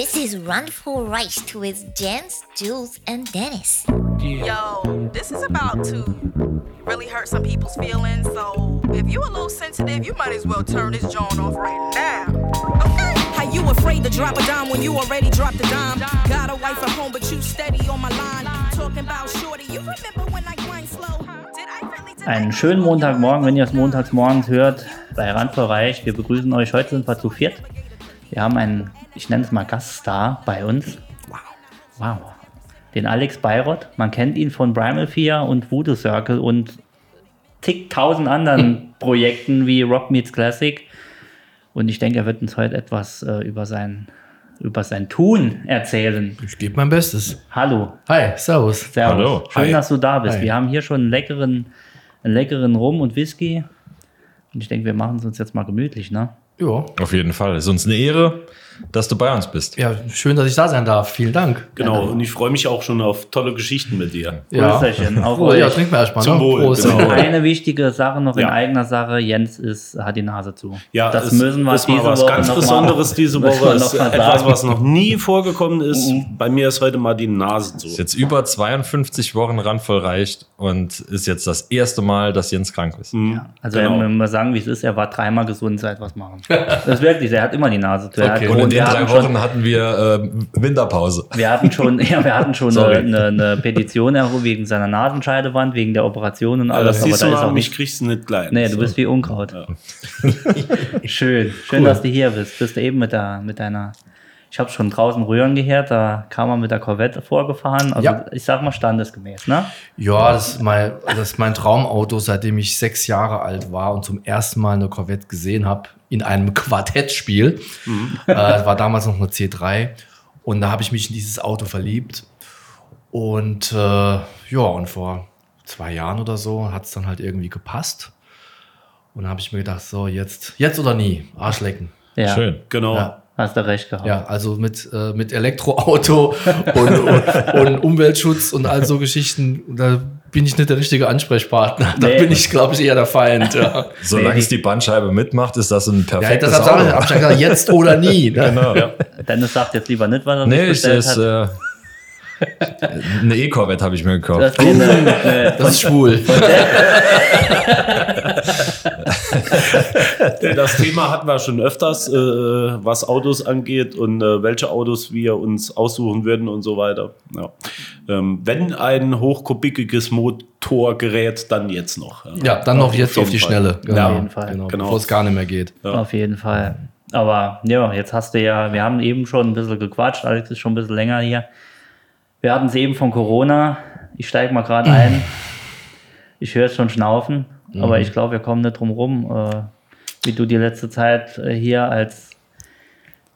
This is Run for Rice with Jens, Jules, and Dennis. Yo, this is about to really hurt some people's feelings. So if you a little sensitive, you might as well turn this joint off right now. Okay? How you afraid to drop a dime when you already dropped a dime? Got a wife at home, but you steady on my line. Talking about shorty, you remember when I grind slow? Did I really did Einen schönen Montagmorgen, wenn ihr es montags morgens hört, bei Randvorreich. Wir begrüßen euch. Heute sind wir zu viert. Wir haben einen, ich nenne es mal Gaststar bei uns. Wow. Wow. Den Alex Bayrott. Man kennt ihn von Primal 4 und Voodoo Circle und zigtausend anderen Projekten wie Rock Meets Classic. Und ich denke, er wird uns heute etwas äh, über, sein, über sein Tun erzählen. Ich gebe mein Bestes. Hallo. Hi, servus. Servus. Hallo. Schön, Hi. dass du da bist. Hi. Wir haben hier schon einen leckeren, einen leckeren Rum und Whisky. Und ich denke, wir machen es uns jetzt mal gemütlich, ne? Ja. Auf jeden Fall. Ist uns eine Ehre, dass du bei uns bist. ja, schön, dass ich da sein darf. Vielen Dank. Genau, und ich freue mich auch schon auf tolle Geschichten mit dir. Ja. Auf Oh, ja, euch. trink mal erstmal. Zum ne? Wohl, Prost. genau. Eine wichtige Sache noch in Ja. eigener Sache. Jens ist, hat die Nase zu. Ja, das müssen wir ist mal diese was Woche ganz noch Besonderes mal, diese Woche. wir Ist mal etwas, was noch nie vorgekommen ist. Bei mir ist heute mal die Nase Ist zu. jetzt über 52 Wochen randvoll reicht und ist jetzt das erste Mal, dass Jens krank ist. Also Genau. wenn wir sagen, wie es ist, er war dreimal gesund seit was machen. Das ist wirklich, er hat immer die Nase zu. Er Okay. hat, in den wir drei hatten Wochen schon, hatten wir äh, Winterpause. wir hatten schon, ja, wir hatten schon eine, eine, eine Petition erhoben wegen seiner Nasenscheidewand, wegen der Operation und Aber alles. das siehst du da ist auch mich nicht kriegst du nicht klein. Nee, du bist wie Unkraut. Schön. Schön, dass du hier bist. Bist du eben mit, der, mit deiner. Ich habe schon draußen rühren gehört, da kam man mit der Corvette vorgefahren. Also Ja. ich sag mal standesgemäß, ne? Ja, das ist, mein, das ist mein Traumauto, seitdem ich sechs Jahre alt war und zum ersten Mal eine Corvette gesehen habe in einem Quartettspiel. Äh, das war damals noch eine C3. Und da habe ich mich in dieses Auto verliebt. Und äh, ja, und vor zwei Jahren oder so hat es dann halt irgendwie gepasst. Und da habe ich mir gedacht, so jetzt, jetzt oder nie, Arschlecken. Ja. Schön. Genau. Ja. Hast du recht gehabt. Ja, also mit, äh, mit Elektroauto und, und, und Umweltschutz und all so Geschichten, da bin ich nicht der richtige Ansprechpartner. Da Nee. bin ich, glaube ich, eher der Feind. Ja, Solange Nee, es die Bandscheibe mitmacht, ist das ein ja perfektes sage ich, Auto. hab ich ja gesagt, jetzt oder nie. Ne? Genau. Dennis sagt jetzt lieber nicht, was er Nee, bestellt ist, hat. äh, eine E-Corvette habe ich mir gekauft. Das Das ist schwul. Das Thema hatten wir schon öfters, äh, was Autos angeht und äh, welche Autos wir uns aussuchen würden und so weiter. Ja. Ähm, wenn ein hochkubiges Motorgerät, dann jetzt noch. Ja, dann noch jetzt auf die Fall. Schnelle. Genau, Ja, jeden Fall. Genau, Genau. bevor es gar nicht mehr geht. Auf jeden Fall. Aber ja, jetzt hast du ja, wir haben eben schon ein bisschen gequatscht, Alex ist schon ein bisschen länger hier. Wir hatten es eben von Corona. Ich steige mal gerade ein. Ich höre es schon schnaufen, aber Mhm. ich glaube, wir kommen nicht drum rum, äh, wie du die letzte Zeit äh, hier als,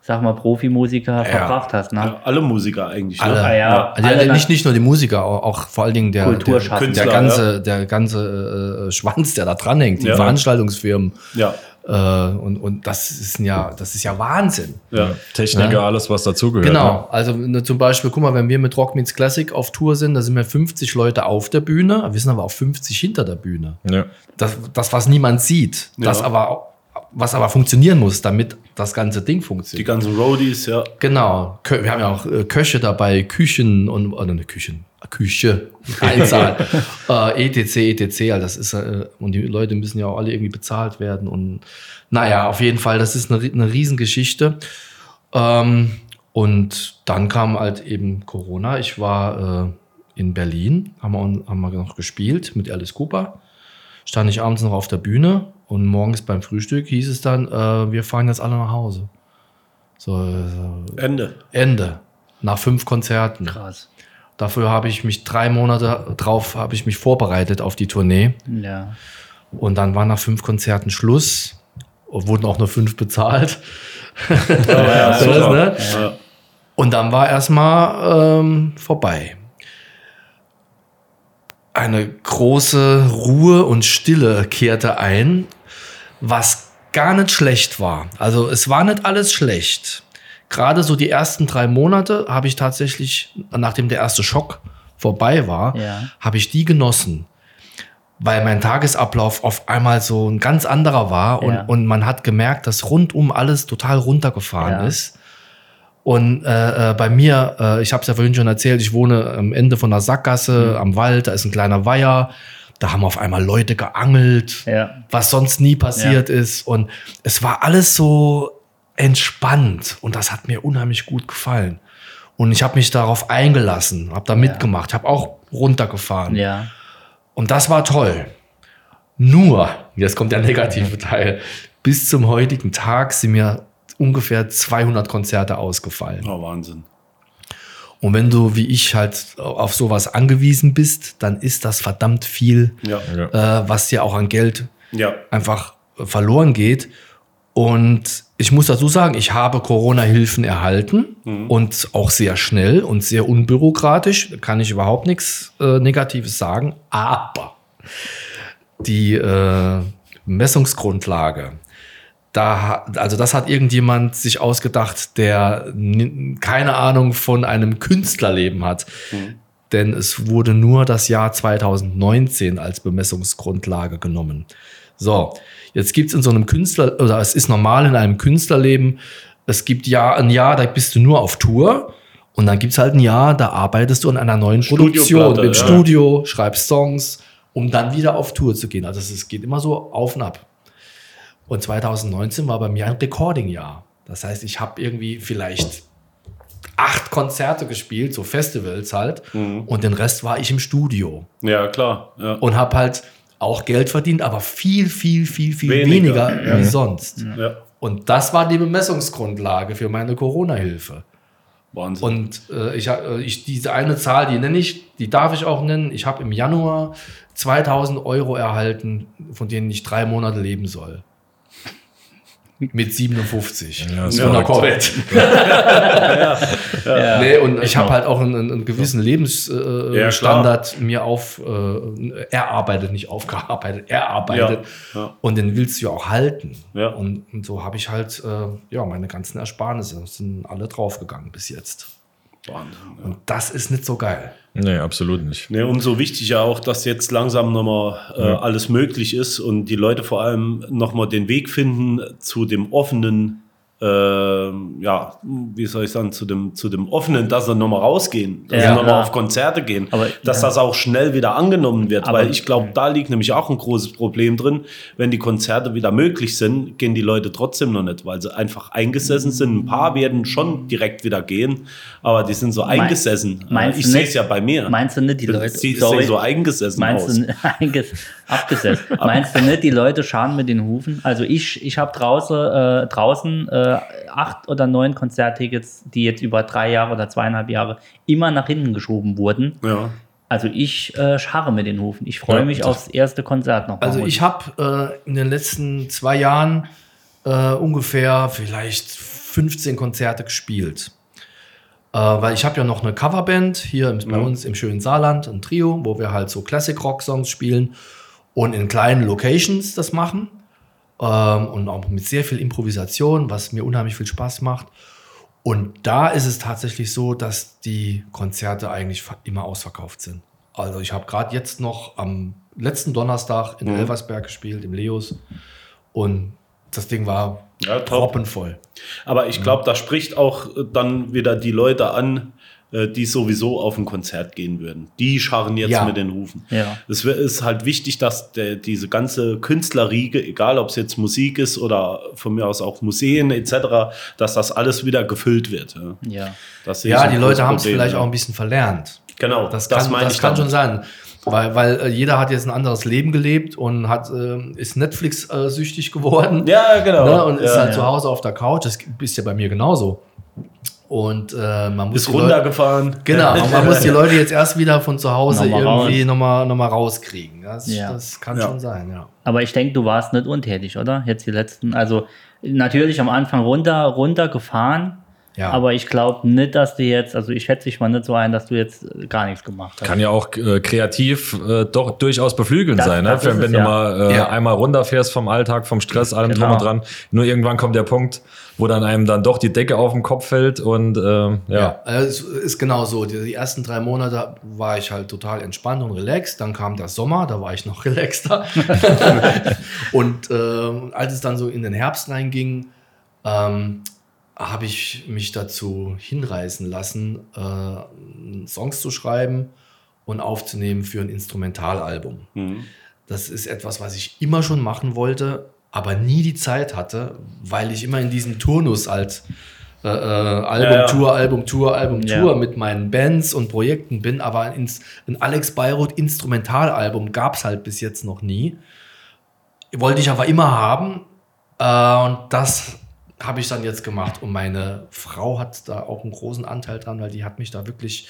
sag mal, Profimusiker verbracht hast. Ne? Ja, alle Musiker eigentlich. ne? Alle. Ah, ja. Also Alle ja, nicht, nicht nur die Musiker, auch, auch vor allen Dingen der, der, der Künstler, ganze, der ganze äh, Schwanz, der da dranhängt, die Ja. Veranstaltungsfirmen. Ja, Äh, und, und das ist ja, das ist ja Wahnsinn. ja. Techniker, alles, was dazugehört. Genau, also ne, zum Beispiel, guck mal, wenn wir mit Rock Meets Classic auf Tour sind, da sind wir 50 Leute auf der Bühne, wir sind aber auch 50 hinter der Bühne. Ne? Ja. Das, das was niemand sieht, das Ja. aber, was aber funktionieren muss, damit das ganze Ding Die funktioniert. ganzen Roadies, ja. Genau, wir haben ja auch äh, Köche dabei, Küchen und, oder ne, Küchen, Küche, Einzahl, äh, etc, etc, also das ist, äh, und die Leute müssen ja auch alle irgendwie bezahlt werden und naja, auf jeden Fall, das ist eine, eine Riesengeschichte. Ähm, und dann kam halt eben Corona. Ich war äh, in Berlin, haben wir, haben wir noch gespielt mit Alice Cooper. Stand ich abends noch auf der Bühne und morgens beim Frühstück hieß es dann, äh, wir fahren jetzt alle nach Hause. So, äh, Ende. Ende. Nach fünf Konzerten. Krass. Dafür habe ich mich drei Monate drauf, habe ich mich vorbereitet auf die Tournee. Ja. Und dann war nach fünf Konzerten Schluss. Und wurden auch nur fünf bezahlt. Ja, So ist, ne? Ja. Und dann war erstmal ähm, vorbei. Eine große Ruhe und Stille kehrte ein, was gar nicht schlecht war. Also es war nicht alles schlecht. Gerade so die ersten drei Monate habe ich tatsächlich, nachdem der erste Schock vorbei war, Ja. habe ich die genossen. Weil mein Tagesablauf auf einmal so ein ganz anderer war und, Ja. und man hat gemerkt, dass rundum alles total runtergefahren Ja. ist. Und äh, äh, bei mir, äh, ich habe es ja vorhin schon erzählt, ich wohne am Ende von der Sackgasse am Wald, da ist ein kleiner Weiher. Da haben auf einmal Leute geangelt, Ja. was sonst nie passiert ist. Und es war alles so entspannt und das hat mir unheimlich gut gefallen. Und ich habe mich darauf eingelassen, habe da mitgemacht, habe auch runtergefahren. Ja. Und das war toll. Nur, jetzt kommt der negative Teil, bis zum heutigen Tag sind mir ungefähr 200 Konzerte ausgefallen. Oh, Wahnsinn. Und wenn du wie ich halt auf sowas angewiesen bist, dann ist das verdammt viel, Ja. Ja. äh, was dir auch an Geld Ja. einfach verloren geht. Und ich muss dazu sagen, ich habe Corona-Hilfen erhalten und auch sehr schnell und sehr unbürokratisch. Da kann ich überhaupt nichts äh, Negatives sagen. Aber die äh, Messungsgrundlage, da, also das hat irgendjemand sich ausgedacht, der keine Ahnung von einem Künstlerleben hat. Denn es wurde nur das Jahr 2019 als Bemessungsgrundlage genommen. So, jetzt gibt es in so einem Künstler, oder es ist normal in einem Künstlerleben, es gibt ja ein Jahr, da bist du nur auf Tour. Und dann gibt es halt ein Jahr, da arbeitest du an einer neuen Produktion im ja. Studio, schreibst Songs, um dann wieder auf Tour zu gehen. Also es geht immer so auf und ab. Und 2019 war bei mir ein Recording-Jahr. Das heißt, ich habe irgendwie vielleicht acht Konzerte gespielt, so Festivals halt. Mhm. Und den Rest war ich im Studio. Ja, klar. Ja. Und habe halt auch Geld verdient, aber viel, viel, viel, viel Weniger, weniger, wie sonst. ja. Und das war die Bemessungsgrundlage für meine Corona-Hilfe. Wahnsinn. Und äh, ich, äh, ich, diese eine Zahl, die nenne ich, die darf ich auch nennen. Ich habe im Januar 2000 Euro erhalten, von denen ich drei Monate leben soll. Mit 57. Ja, ist Von der verrückt. Corvette. Nee, und ich habe halt auch einen, einen gewissen Ja, Lebensstandard äh, Standard mir auf äh, erarbeitet, nicht aufgearbeitet, erarbeitet. Ja, ja. Und den willst du ja auch halten. Ja. Und, und so habe ich halt äh, ja meine ganzen Ersparnisse sind alle draufgegangen bis jetzt. Wahnsinn. Ja. Und das ist nicht so geil. Nee, absolut nicht. Ne, umso wichtiger auch, dass jetzt langsam nochmal äh, alles möglich ist und die Leute vor allem nochmal den Weg finden zu dem offenen, ja, wie soll ich sagen, zu dem, zu dem offenen, dass sie nochmal rausgehen, dass Ja, sie nochmal auf Konzerte gehen, Aber- dass ja. das auch schnell wieder angenommen wird, Aber- weil ich glaube, da liegt nämlich auch ein großes Problem drin. Wenn die Konzerte wieder möglich sind, gehen die Leute trotzdem noch nicht, weil sie einfach eingesessen sind. Ein paar werden schon direkt wieder gehen, aber die sind so eingesessen. meinst ich sehe es ja bei mir. Meinst du nicht, die Leute. Sorry, sehen so eingesessen meinst aus. du abgesetzt. meinst du nicht, die Leute scharen mit den Hufen? Also ich, ich habe draußen, äh, draußen äh, acht oder neun Konzerttickets, die jetzt über drei Jahre oder zweieinhalb Jahre immer nach hinten geschoben wurden. Ja. Also ich äh, scharre mit den Hufen. Ich freue Ja, mich aufs erste Konzert noch. Also ich habe äh, in den letzten zwei Jahren äh, ungefähr vielleicht 15 Konzerte gespielt. Äh, weil ich habe ja noch eine Coverband hier bei uns im schönen Saarland, ein Trio, wo wir halt so Classic-Rock-Songs spielen und in kleinen Locations das machen. Ähm, und auch mit sehr viel Improvisation, was mir unheimlich viel Spaß macht. Und da ist es tatsächlich so, dass die Konzerte eigentlich immer ausverkauft sind. Also ich habe gerade jetzt noch am letzten Donnerstag in Elversberg gespielt, im Leos. Und das Ding war Ja, proppenvoll. Aber ich glaube, da spricht auch dann wieder die Leute an, die sowieso auf ein Konzert gehen würden. Die scharren jetzt Ja. mit den Hufen. Ja. Es ist halt wichtig, dass der, diese ganze Künstlerriege, egal ob es jetzt Musik ist oder von mir aus auch Museen etc., dass das alles wieder gefüllt wird. Ja, ja. Das die Leute haben es vielleicht auch ein bisschen verlernt. Genau, Das kann, meine das ich kann schon sein. Weil, weil äh, jeder hat jetzt ein anderes Leben gelebt und hat, ähm, ist Netflix-süchtig geworden. Ja, genau. Ne, und ist ja, halt ja. zu Hause auf der Couch. Das ist ja bei mir genauso. Und äh, man muss Ist die Leute, runtergefahren. Genau, man muss die Leute jetzt erst wieder von zu Hause Nochmal irgendwie raus. nochmal noch mal rauskriegen. Das, Ja. das kann Ja. schon sein, ja. Aber ich denke, du warst nicht untätig, oder? Jetzt die letzten, also natürlich am Anfang runter, runter gefahren. Ja. Aber ich glaube nicht, dass du jetzt, also ich schätze dich mal nicht so ein, dass du jetzt äh, gar nichts gemacht hast. Kann ja auch äh, kreativ äh, doch durchaus beflügelnd Das- sein, ne? das ist wenn, wenn es, du ja. mal äh, Ja. einmal runterfährst vom Alltag, vom Stress, allem drum Genau. und dran. Nur irgendwann kommt der Punkt, wo dann einem dann doch die Decke auf den Kopf fällt und äh, ja. Ja, also es ist genau so. Die, die ersten drei Monate war ich halt total entspannt und relaxed. Dann kam der Sommer, da war ich noch relaxter. und ähm, als es dann so in den Herbst reinging, ähm, habe ich mich dazu hinreißen lassen, äh, Songs zu schreiben und aufzunehmen für ein Instrumentalalbum. Das ist etwas, was ich immer schon machen wollte, aber nie die Zeit hatte, weil ich immer in diesem Turnus als äh, äh, Album, Ja, ja. Tour, Album, Tour, Album, Ja. Tour mit meinen Bands und Projekten bin, aber ein, ein Alex Beirut Instrumentalalbum gab es halt bis jetzt noch nie. Wollte ich aber immer haben äh, und das habe ich dann jetzt gemacht und meine Frau hat da auch einen großen Anteil dran, weil die hat mich da wirklich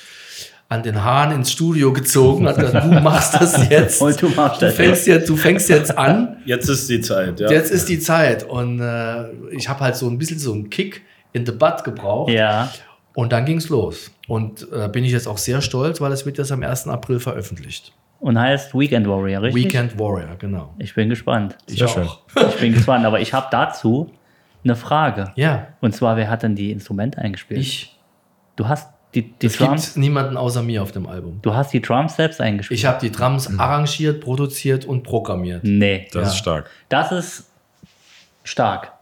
an den Haaren ins Studio gezogen, hat gesagt, du machst das jetzt. Und du machst du das fängst jetzt, du fängst jetzt an. Jetzt ist die Zeit, ja. Jetzt ist die Zeit und äh, ich habe halt so ein bisschen so einen Kick in the butt gebraucht Ja. und dann ging's los. Und äh, bin ich jetzt auch sehr stolz, weil es wird jetzt am 1. April veröffentlicht. Und heißt Weekend Warrior, richtig? Weekend Warrior, genau. Ich bin gespannt. Ich Sehr schön. Ich bin gespannt, aber ich habe dazu eine Frage. Ja, Und zwar, wer hat denn die Instrumente eingespielt? ich. Du hast die, die Es Drums, gibt niemanden außer mir auf dem Album. du hast die Drums selbst eingespielt. Ich habe die Drums arrangiert, produziert und programmiert. nee, Das Ja. ist stark. das ist stark.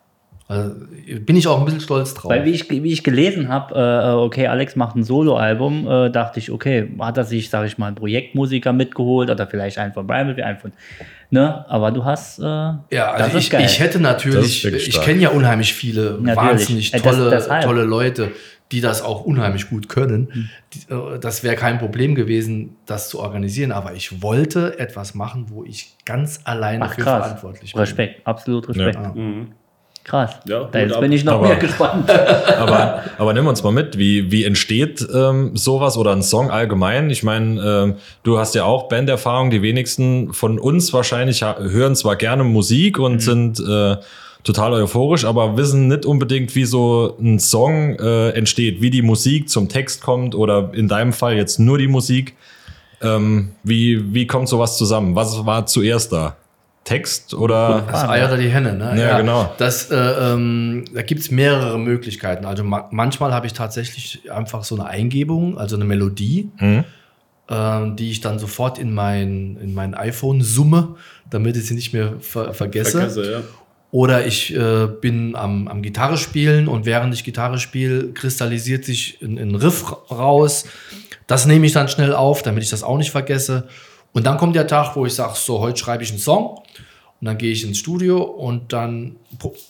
Also, bin ich auch ein bisschen stolz drauf. Weil wie ich, wie ich gelesen habe, äh, okay, Alex macht ein Soloalbum, äh, dachte ich, okay, hat er sich, sage ich mal, einen Projektmusiker mitgeholt oder vielleicht einen von Brian, einen von, ne? Aber du hast, äh, ja, das also ist ich, geil. ich hätte Das natürlich, ich kenne ja unheimlich viele Natürlich. wahnsinnig Äh, das- tolle, deshalb. tolle Leute, die das auch unheimlich gut können. Die, äh, das wäre kein Problem gewesen, das zu organisieren, aber ich wollte etwas machen, wo ich ganz alleine Ach für krass, verantwortlich bin. Respekt, absolut Respekt. Ja. Krass. Ja, da jetzt ab. bin ich noch Aber- mehr gespannt. aber, aber nimm uns mal mit, wie, wie entsteht ähm, sowas oder ein Song allgemein? Ich meine, ähm, du hast ja auch Banderfahrung. Die wenigsten von uns wahrscheinlich hören zwar gerne Musik und sind äh, total euphorisch, aber wissen nicht unbedingt, wie so ein Song äh, entsteht, wie die Musik zum Text kommt oder in deinem Fall jetzt nur die Musik. Ähm, wie, wie kommt sowas zusammen? Was war zuerst da? Text oder? Das Ei oder die Henne, ne? Ja, genau. Das, äh, ähm, da gibt es mehrere Möglichkeiten. Also ma manchmal habe ich tatsächlich einfach so eine Eingebung, also eine Melodie, Mhm. ähm, die ich dann sofort in mein, in mein iPhone summe, damit ich sie nicht mehr ver vergesse. Vergesse, ja. Oder ich äh, bin am, am Gitarre spielen und während ich Gitarre spiele, kristallisiert sich ein, ein Riff raus. Das nehme ich dann schnell auf, damit ich das auch nicht vergesse. Und dann kommt der Tag, wo ich sage, so, heute schreibe ich einen Song. Und dann gehe ich ins Studio und dann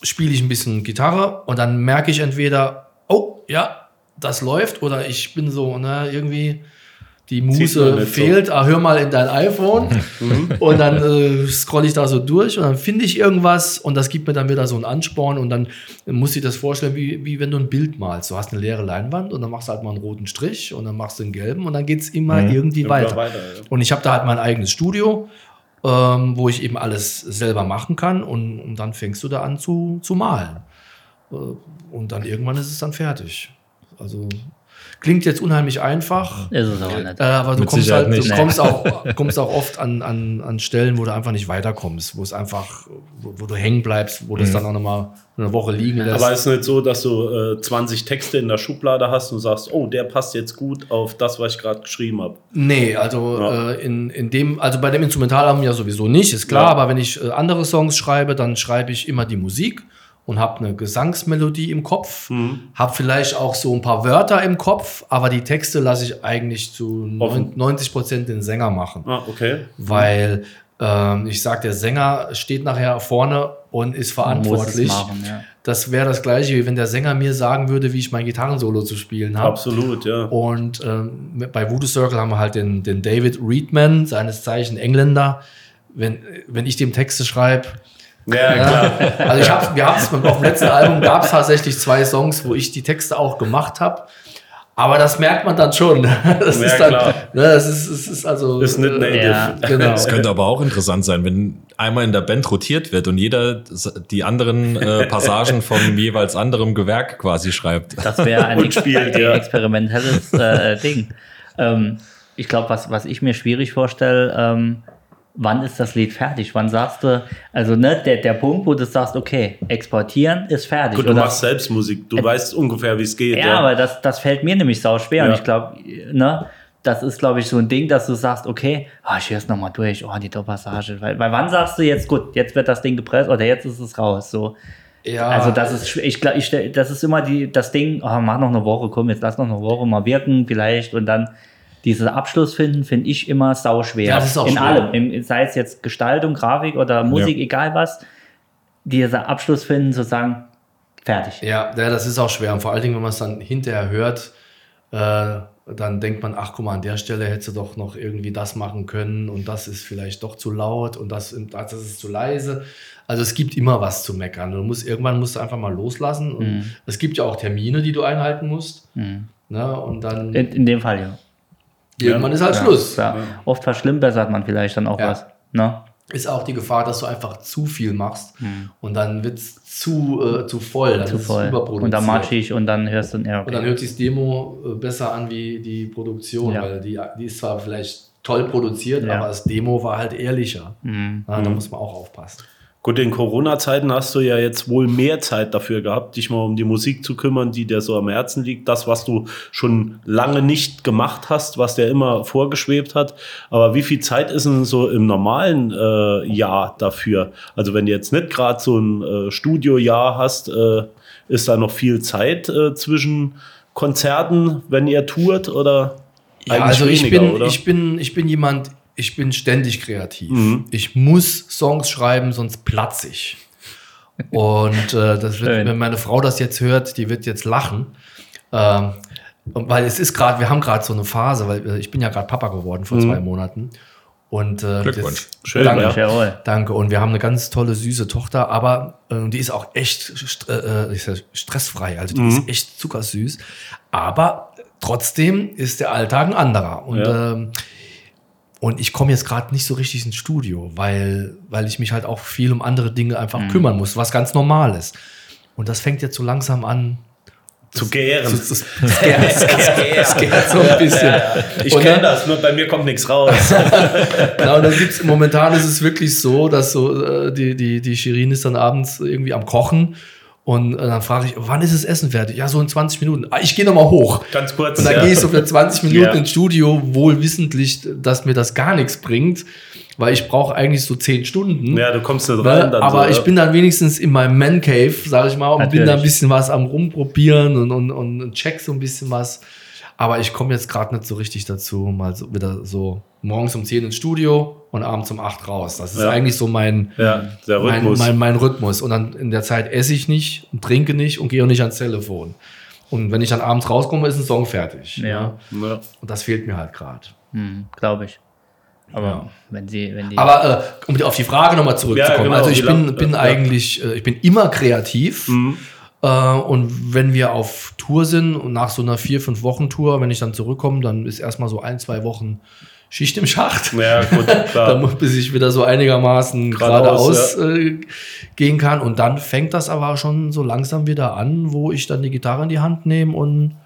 spiele ich ein bisschen Gitarre und dann merke ich entweder, oh, ja, das läuft oder ich bin so, ne, irgendwie die Muse nicht so. fehlt, ah, hör mal in dein iPhone und dann äh, scroll ich da so durch und dann finde ich irgendwas und das gibt mir dann wieder so einen Ansporn und dann muss ich das vorstellen, wie, wie wenn du ein Bild malst. Du hast eine leere Leinwand und dann machst du halt mal einen roten Strich und dann machst du einen gelben und dann geht es immer irgendwie Immer weiter. weiter, ja. Und ich habe da halt mein eigenes Studio, ähm, wo ich eben alles selber machen kann und, und dann fängst du da an zu, zu malen. Äh, und dann irgendwann ist es dann fertig. Also klingt jetzt unheimlich einfach. Ist es aber nicht. Äh, aber du Mit kommst Sicherheit halt, du nicht. kommst auch, kommst auch oft an, an, an Stellen, wo du einfach nicht weiterkommst, wo es einfach, wo, wo du hängen bleibst, wo du es dann auch nochmal eine Woche liegen lässt. Aber es ist nicht so, dass du äh, 20 Texte in der Schublade hast und sagst, oh, der passt jetzt gut auf das, was ich gerade geschrieben habe. Nee, also Ja. äh, in, in dem, also bei dem Instrumentalalbum ja sowieso nicht, ist klar, Ja. aber wenn ich äh, andere Songs schreibe, dann schreibe ich immer die Musik und habe eine Gesangsmelodie im Kopf, Mhm. habe vielleicht auch so ein paar Wörter im Kopf, aber die Texte lasse ich eigentlich zu Offen. 90 Prozent den Sänger machen, Ah, okay. weil ähm, ich sage, der Sänger steht nachher vorne und ist Muss es verantwortlich. machen, ja. Das wäre das gleiche, wie wenn der Sänger mir sagen würde, wie ich mein Gitarrensolo zu spielen habe. Absolut, ja. Und ähm, bei Voodoo Circle haben wir halt den, den David Reedman, seines Zeichen Engländer. Wenn, wenn ich dem Texte schreibe, Ja, klar. also ich hab, wir haben es auf dem letzten Album gab es tatsächlich zwei Songs, wo ich die Texte auch gemacht habe. Aber das merkt man dann schon. Das Ja, ist dann, klar. ne, das ist, es ist also. Ist nicht native. Ja. Genau. Es könnte aber auch interessant sein, wenn einmal in der Band rotiert wird und jeder die anderen äh, Passagen vom jeweils anderem Gewerk quasi schreibt. Das wäre ein Ex spielt, ein ja. experimentelles äh, Ding. Ähm, ich glaube, was, was ich mir schwierig vorstelle, ähm, wann ist das Lied fertig? Wann sagst du, also ne, der, der Punkt, wo du sagst, okay, exportieren ist fertig. Gut, du Oder- machst selbst Musik. Du weißt ungefähr, wie es geht. ja, aber das, das fällt mir nämlich sau schwer. Ja. Und ich glaube, ne, das ist, glaube ich, so ein Ding, dass du sagst, okay, ah, ich höre es nochmal durch, oh, die Top-Passage. Weil, weil wann sagst du jetzt, gut, jetzt wird das Ding gepresst oder jetzt ist es raus. So, Ja. Also das ist, ich glaube, ich, stell- das ist immer die, das Ding, oh, mach noch eine Woche, komm, jetzt lass noch eine Woche mal wirken vielleicht und dann diesen Abschluss finden, finde ich immer sau schwer. Ja, das ist auch In schwer. allem, im, sei es jetzt Gestaltung, Grafik oder Musik, egal was, dieser Abschluss finden, zu sagen, fertig. Ja, ja, das ist auch schwer. Und vor allen Dingen, wenn man es dann hinterher hört, äh, dann denkt man, ach guck mal, an der Stelle hättest du doch noch irgendwie das machen können und das ist vielleicht doch zu laut und das, das ist zu leise. Also es gibt immer was zu meckern. Du musst, irgendwann musst du einfach mal loslassen. Und Mhm. es gibt ja auch Termine, die du einhalten musst. Ne? Und dann In, in dem Fall, ja. Irgendwann ist halt Schluss. Ja. Oft verschlimmbessert man vielleicht dann auch Ja. was. Ne? Ist auch die Gefahr, dass du einfach zu viel machst und dann wird es zu, äh, zu voll. Dann Mhm. Zu voll. überproduziert. Und dann matschig und dann hörst du, ja, Und dann okay. hört sich das Demo äh, besser an wie die Produktion, Ja. weil die, die ist zwar vielleicht toll produziert, Ja. aber das Demo war halt ehrlicher. Mhm. Ja, da muss man auch aufpassen. Gut, in Corona-Zeiten hast du ja jetzt wohl mehr Zeit dafür gehabt, dich mal um die Musik zu kümmern, die dir so am Herzen liegt. Das, was du schon lange nicht gemacht hast, was dir immer vorgeschwebt hat. Aber wie viel Zeit ist denn so im normalen äh, Jahr dafür? Also wenn du jetzt nicht gerade so ein äh, Studiojahr hast, äh, ist da noch viel Zeit äh, zwischen Konzerten, wenn ihr tourt oder Ja, also ich bin, oder? ich bin, ich bin jemand, ich bin ständig kreativ. Mhm. Ich muss Songs schreiben, sonst platze ich. Und äh, das wird, wenn meine Frau das jetzt hört, die wird jetzt lachen. Ähm, weil es ist gerade, wir haben gerade so eine Phase, weil äh, ich bin ja gerade Papa geworden vor zwei Monaten. Und äh, Glückwunsch. Das, Schön, danke, ja. Danke. Und wir haben eine ganz tolle, süße Tochter, aber äh, die ist auch echt st äh, ich sag, stressfrei. Also die ist echt zuckersüß. Aber trotzdem ist der Alltag ein anderer. Und, Ja. ähm, und ich komme jetzt gerade nicht so richtig ins Studio, weil, weil ich mich halt auch viel um andere Dinge einfach kümmern muss, was ganz normal ist. Und das fängt jetzt so langsam an. zu gären. Das, gärt, so ein bisschen. Ich Und kenne das, nur bei mir kommt nichts raus. Ja, und dann gibt's, momentan ist es wirklich so, dass so äh, die, die, die Shirin ist dann abends irgendwie am Kochen und äh, dann frage ich, wann ist das Essen fertig? Ja, so in 20 Minuten. Ah, ich gehe noch mal hoch. Ganz kurz. Und dann ja. gehe ich so für 20 Minuten Ja. ins Studio, wohl wissentlich, dass mir das gar nichts bringt, weil ich brauche eigentlich so 10 Stunden. Ja, du kommst nicht Ne? rein. Dann Aber so, ich bin dann wenigstens in meinem Man Cave, sage ich mal, und bin da ein Natürlich. bisschen was am rumprobieren und, und, und check so ein bisschen was. Aber ich komme jetzt gerade nicht so richtig dazu, mal so wieder so morgens um 10 ins Studio und abends um 8 raus. Das ist Ja. eigentlich so mein, Ja, der mein, Rhythmus. mein, mein Rhythmus. Und dann in der Zeit esse ich nicht und trinke nicht und gehe auch nicht ans Telefon. Und wenn ich dann abends rauskomme, ist ein Song fertig. Ja. ja. Und das fehlt mir halt gerade. Hm, Glaube ich. Aber wenn sie, wenn die. Aber äh, um auf die Frage nochmal zurückzukommen. Ja, genau, also ich bin, lang- bin ja. eigentlich, äh, ich bin immer kreativ. Mhm. Äh, und wenn wir auf Tour sind und nach so einer vier, fünf Wochen Tour, wenn ich dann zurückkomme, dann ist erstmal so ein, zwei Wochen Schicht im Schacht. Ja, gut, klar. muss, bis ich wieder so einigermaßen Geradeaus, geradeaus äh, gehen kann. Und dann fängt das aber schon so langsam wieder an, wo ich dann die Gitarre in die Hand nehme und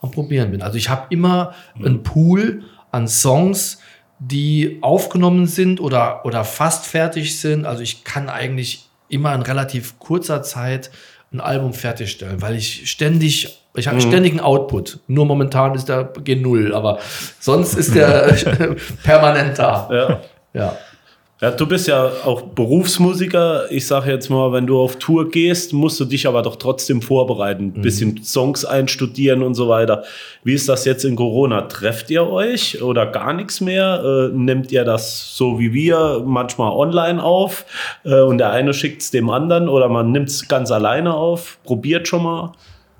am Probieren bin. Also ich habe immer einen Pool an Songs, die aufgenommen sind oder, oder fast fertig sind. Also ich kann eigentlich immer in relativ kurzer Zeit ein Album fertigstellen, weil ich ständig, ich habe ständig einen Output. Nur momentan ist der G0, aber sonst ist der permanent da. Ja. Ja. Ja, du bist ja auch Berufsmusiker. Ich sage jetzt mal, wenn du auf Tour gehst, musst du dich aber doch trotzdem vorbereiten. Ein bisschen Songs einstudieren und so weiter. Wie ist das jetzt in Corona? Trefft ihr euch oder gar nichts mehr? Äh, nehmt ihr das so wie wir manchmal online auf äh, und der eine schickt es dem anderen oder man nimmt es ganz alleine auf? Probiert schon mal.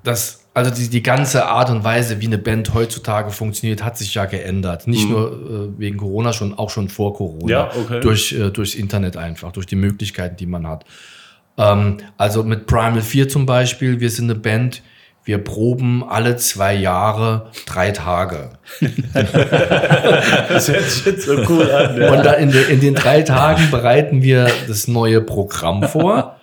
Das, also die, die ganze Art und Weise, wie eine Band heutzutage funktioniert, hat sich ja geändert. Nicht nur äh, wegen Corona, schon auch schon vor Corona. Ja, okay. Durch, äh, durchs Internet einfach, durch die Möglichkeiten, die man hat. Ähm, also mit Primal 4 zum Beispiel, wir sind eine Band, wir proben alle zwei Jahre drei Tage. Das hört sich jetzt so cool an. Ja. Und in, de, in den drei Tagen bereiten wir das neue Programm vor,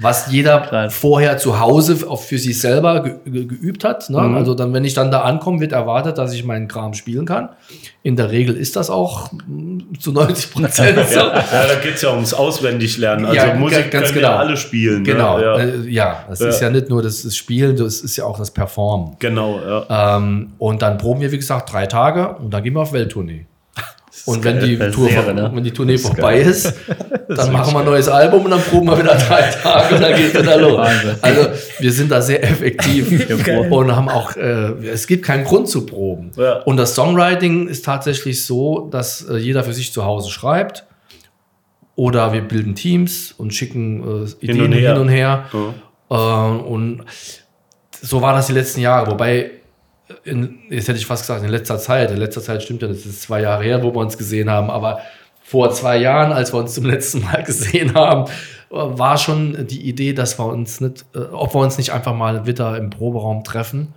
was jeder Krass. vorher zu Hause für sich selber ge, ge, geübt hat. Ne? Mhm. Also dann, wenn ich dann da ankomme, wird erwartet, dass ich meinen Kram spielen kann. In der Regel ist das auch mm, zu 90 Prozent so. Ja, ja, da geht es ja ums Auswendiglernen. Also Ja, Musik ganz können genau. ja alle spielen. Genau, Ne? Ja. äh, ja, das ist ja nicht nur das, das Spielen, das ist ja auch das Performen. Genau, ja. Ähm, und dann proben wir, wie gesagt, drei Tage und dann gehen wir auf Welttournee. Und wenn die, Tour, vor- ne? wenn die Tournee vorbei ist, dann machen wir ein neues Album und dann proben wir wieder drei Tage und dann geht wieder los. Also wir sind da sehr effektiv und haben auch, äh, es gibt keinen Grund zu proben. Ja. Und das Songwriting ist tatsächlich so, dass äh, jeder für sich zu Hause schreibt oder wir bilden Teams und schicken äh, Ideen und hin her. und her. Ja. Äh, und so war das die letzten Jahre. Wobei, in, jetzt hätte ich fast gesagt, in letzter Zeit, in letzter Zeit stimmt ja, das ist zwei Jahre her, wo wir uns gesehen haben, aber vor zwei Jahren, als wir uns zum letzten Mal gesehen haben, war schon die Idee, dass wir uns nicht, äh, ob wir uns nicht einfach mal wieder im Proberaum treffen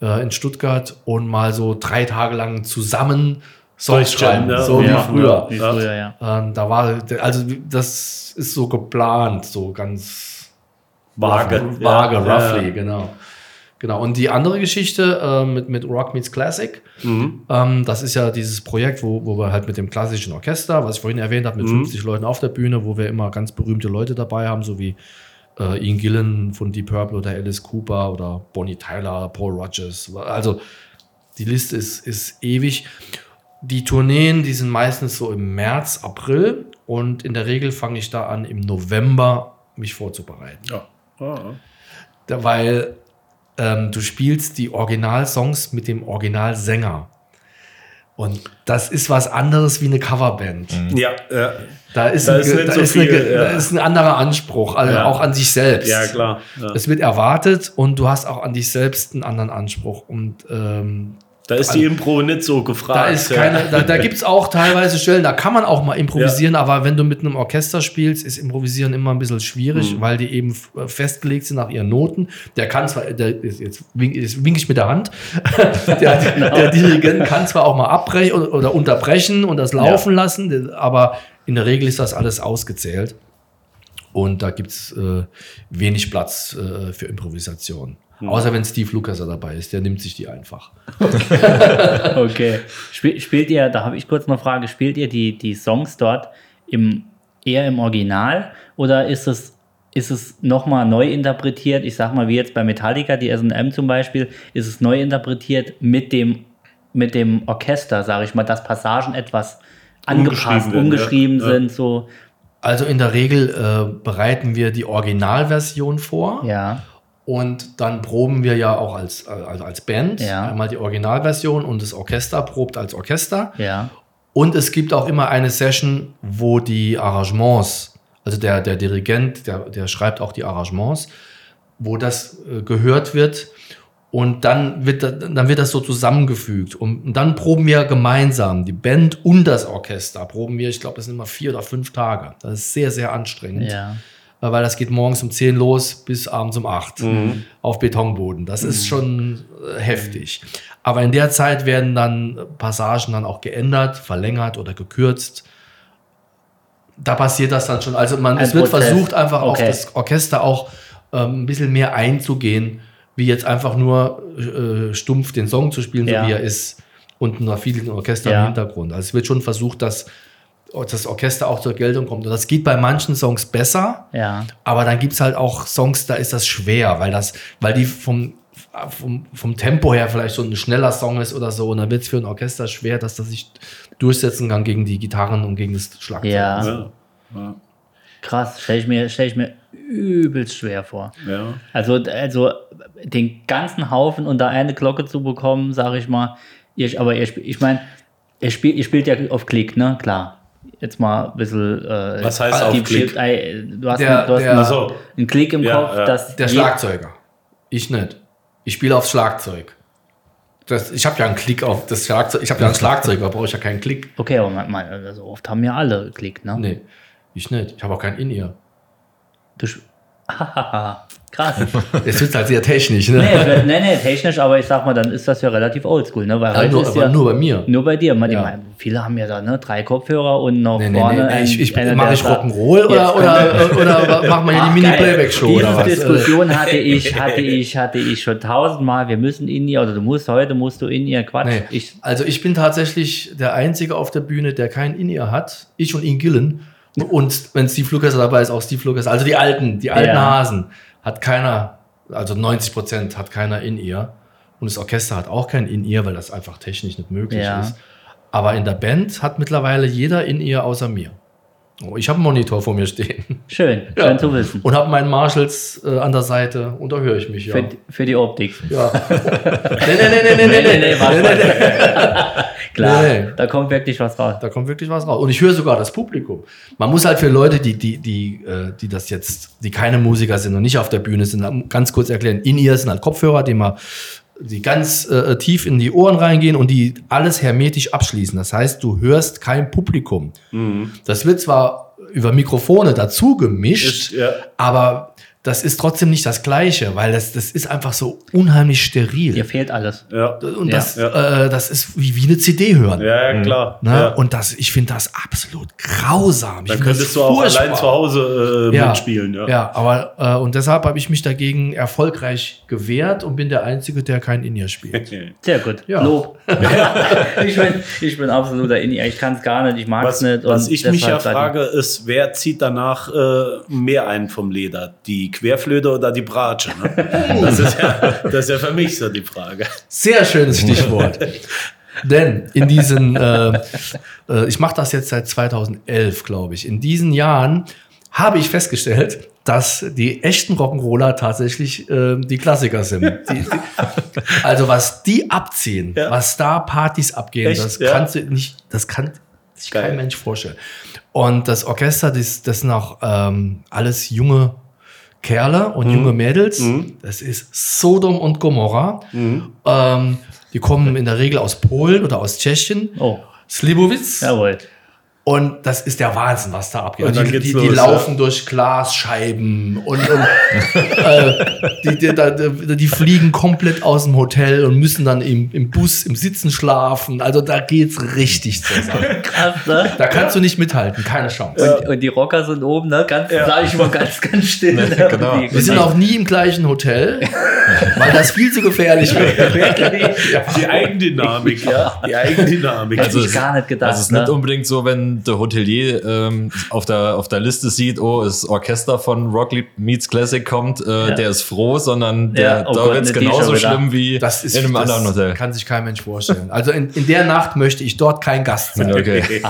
äh, in Stuttgart und mal so drei Tage lang zusammen Songs schreiben, ja. so wie Ja. früher. Wie früher, ja. Ähm, da war, also das ist so geplant, so ganz Vage. Vage, Ja, roughly, ja. genau. Genau. Und die andere Geschichte äh, mit, mit Rock Meets Classic, ähm, das ist ja dieses Projekt, wo, wo wir halt mit dem klassischen Orchester, was ich vorhin erwähnt habe, mit 50 Leuten auf der Bühne, wo wir immer ganz berühmte Leute dabei haben, so wie äh, Ian Gillen von Deep Purple oder Alice Cooper oder Bonnie Tyler, Paul Rogers. Also die Liste ist, ist ewig. Die Tourneen, die sind meistens so im März, April und in der Regel fange ich da an, im November mich vorzubereiten. Ja. Ah. Da, weil ähm, du spielst die Originalsongs mit dem Originalsänger. Und das ist was anderes wie eine Coverband. Ja, ja. Da ist, Da ein, ist da, so ist eine, viel, ge- ja. da ist ein anderer Anspruch, also Ja. auch an sich selbst. ja klar. Ja. Es wird erwartet und du hast auch an dich selbst einen anderen Anspruch. Und ähm, Da ist die Impro nicht so gefragt. da ist ja. keine, da, da gibt es auch teilweise Stellen, da kann man auch mal improvisieren, aber wenn du mit einem Orchester spielst, ist Improvisieren immer ein bisschen schwierig, Mhm. weil die eben f- festgelegt sind nach ihren Noten. Der kann zwar, der, jetzt wink, jetzt wink ich mit der Hand, der, der Dirigent kann zwar auch mal abbrechen oder, unterbrechen und das laufen lassen, aber in der Regel ist das alles ausgezählt. Und da gibt es äh, wenig Platz äh, für Improvisation. Mhm. Außer wenn Steve Lucas da dabei ist, der nimmt sich die einfach. Okay. Spiel, spielt ihr, da habe ich kurz eine Frage, spielt ihr die, die Songs dort im, eher im Original oder ist es, ist es nochmal neu interpretiert? Ich sag mal, wie jetzt bei Metallica, die SM zum Beispiel, ist es neu interpretiert mit dem, mit dem Orchester, sage ich mal, dass Passagen etwas angepasst, Umgeschrieben werden, umgeschrieben ja. Ja. sind, so, Also in der Regel äh, bereiten wir die Originalversion vor ja. Und dann proben wir ja auch als, also als Band Ja. einmal die Originalversion und das Orchester probt als Orchester. Ja, Und es gibt auch immer eine Session, wo die Arrangements, also der, der Dirigent, der, der schreibt auch die Arrangements, wo das äh, gehört wird und dann wird, da- dann wird das so zusammengefügt. Und, und dann proben wir gemeinsam, die Band und das Orchester, proben wir, ich glaube, das sind immer vier oder fünf Tage. Das ist sehr, sehr anstrengend. ja. Äh, weil das geht morgens um 10 los bis abends um 8 auf Betonboden. Das ist schon äh, heftig. Aber in der Zeit werden dann Passagen dann auch geändert, verlängert oder gekürzt. Da passiert das dann schon. Also man, es wird Prozess. versucht, einfach auf Okay. das Orchester auch ähm, ein bisschen mehr einzugehen, wie jetzt einfach nur äh, stumpf den Song zu spielen, Ja. so wie er ist, und noch viel Orchester Ja. im Hintergrund. Also es wird schon versucht, dass das Orchester auch zur Geltung kommt. Und das geht bei manchen Songs besser, Ja, aber dann gibt es halt auch Songs, da ist das schwer, weil das, weil die vom, vom, vom Tempo her vielleicht so ein schneller Song ist oder so. Und dann wird es für ein Orchester schwer, dass das sich durchsetzen kann gegen die Gitarren und gegen das Schlagzeug. ja. Ja. krass, stelle ich, mir- stell ich mir übelst schwer vor. Ja. Also, also den ganzen Haufen unter eine Glocke zu bekommen, sage ich mal. Ihr, aber ihr, ich meine, ihr, spiel, ihr spielt ja auf Klick, ne? Klar. Jetzt mal ein bisschen. Äh, Was heißt auf Klick? Shift, ey, Du hast, Der- einen, du hast der- einen, so. einen Klick im Ja, Kopf, ja. dass Der Schlagzeuger. Ich nicht. Ich spiele aufs Schlagzeug. Das, ich habe ja einen Klick auf das Schlagzeug. Ich habe ja einen Schlagzeuger, brauche ich ja keinen Klick. Okay, aber man, man, also oft haben ja alle Klick, ne? Nee, ich nicht. Ich habe auch keinen In-Ear. Krass. Es wird halt sehr technisch, ne? nee, nee, nee, technisch, aber ich sag mal, dann ist das ja relativ oldschool, ne? Weil Ja, heute nur, ist aber ja nur bei mir. nur bei dir. Man, Ja. meine, viele haben ja da ne, drei Kopfhörer und noch Nee, nee, vorne nee, nee. Ich, ich, mache ich Rock'n'Roll oder, oder, oder, oder machen wir hier die Mini-Playback-Show oder was? Diese Diskussion hatte ich, hatte ich, hatte ich schon tausendmal. Wir müssen in ihr, oder du musst heute, musst du in ihr Quatsch. Ich, also ich bin tatsächlich der Einzige auf der Bühne, der kein In-Ear hat. Ich und Ian Gillen. Und wenn Steve Lucas dabei ist, auch Steve Lucas. Also die alten, die alten Ja. Hasen hat keiner, also 90 Prozent hat keiner In-Ear. Und das Orchester hat auch kein In-Ear, weil das einfach technisch nicht möglich Ja. ist. Aber in der Band hat mittlerweile jeder in ihr außer mir. Oh, ich habe einen Monitor vor mir stehen. Schön, schön Ja. zu wissen. Und habe meinen Marshalls äh, an der Seite und da höre ich mich, ja. Für, für die Optik. ja. nee, nee, nee, nee, nee, nee, nee, warte, nee, nee. Klar, Nee. da kommt wirklich was raus. Da kommt wirklich was raus. Und ich höre sogar das Publikum. Man muss halt für Leute, die, die, die, äh, die das jetzt, die keine Musiker sind und nicht auf der Bühne sind, ganz kurz erklären. In ihr sind halt Kopfhörer, die mal die ganz äh, tief in die Ohren reingehen und die alles hermetisch abschließen. Das heißt, du hörst kein Publikum. Das wird zwar über Mikrofone dazu gemischt, Ist, ja. aber das ist trotzdem nicht das Gleiche, weil das, das ist einfach so unheimlich steril. Dir fehlt alles. Ja, Und Ja. das, Äh, das ist wie, wie eine CD hören. ja, ja klar. Ne? Ja. Und das, ich finde das absolut grausam. Ich Dann könntest du auch allein zu Hause äh, ja. mitspielen. Ja. Ja, aber äh, und deshalb habe ich mich dagegen erfolgreich gewehrt und bin der Einzige, der kein In-Ear spielt. Sehr gut. Ja. Lob. ich, bin, ich bin absoluter in Ich kann es gar nicht, ich mag es nicht. was und ich mich ja frage, ist, wer zieht danach äh, mehr ein vom Leder? Die Querflöte oder die Bratsche? Ne? Das, ist ja, das ist ja für mich so die Frage. Sehr schönes Stichwort. Denn in diesen, äh, äh, ich mache das jetzt seit 2011, glaube ich. In diesen Jahren habe ich festgestellt, dass die echten Rock'n'Roller tatsächlich äh, die Klassiker sind. Die, die, also was die abziehen, Ja. was da Partys abgehen, Echt? das Ja. kannst du nicht, das kann sich kein Mensch vorstellen. Und das Orchester, das, das sind auch ähm, alles junge Kerle und junge Mädels. Das ist Sodom und Gomorra. Ähm, die kommen in der Regel aus Polen oder aus Tschechien. Oh, Slibowitz. jawohl. Und das ist der Wahnsinn, was da abgeht. Und dann die, geht's die, los, die ja. laufen durch Glasscheiben und, und äh, die, die, die, die fliegen komplett aus dem Hotel und müssen dann im, im Bus im Sitzen schlafen. Also da geht's richtig zur Sache. Krass, ne? Da kannst du nicht mithalten, keine Chance. Und, und die Rocker sind oben, ne? Ganz, sag ich mal, ganz, ganz still. ne? genau. Und die- Wir sind auch nie im gleichen Hotel, weil das viel zu gefährlich wäre. Die Eigendynamik, ja. Die Eigendynamik. Hätte ich es- gar nicht gedacht. Also es ist ne? nicht unbedingt so, wenn der Hotelier ähm, auf, der, auf der Liste sieht, oh, das Orchester von Rock Meets Classic kommt, äh, der ist froh, sondern der, Ja, oh da wird es genauso schlimm wie Das ist, in einem das anderen Hotel. kann sich kein Mensch vorstellen. Also in, in der Nacht möchte ich dort kein Gast sein. Okay.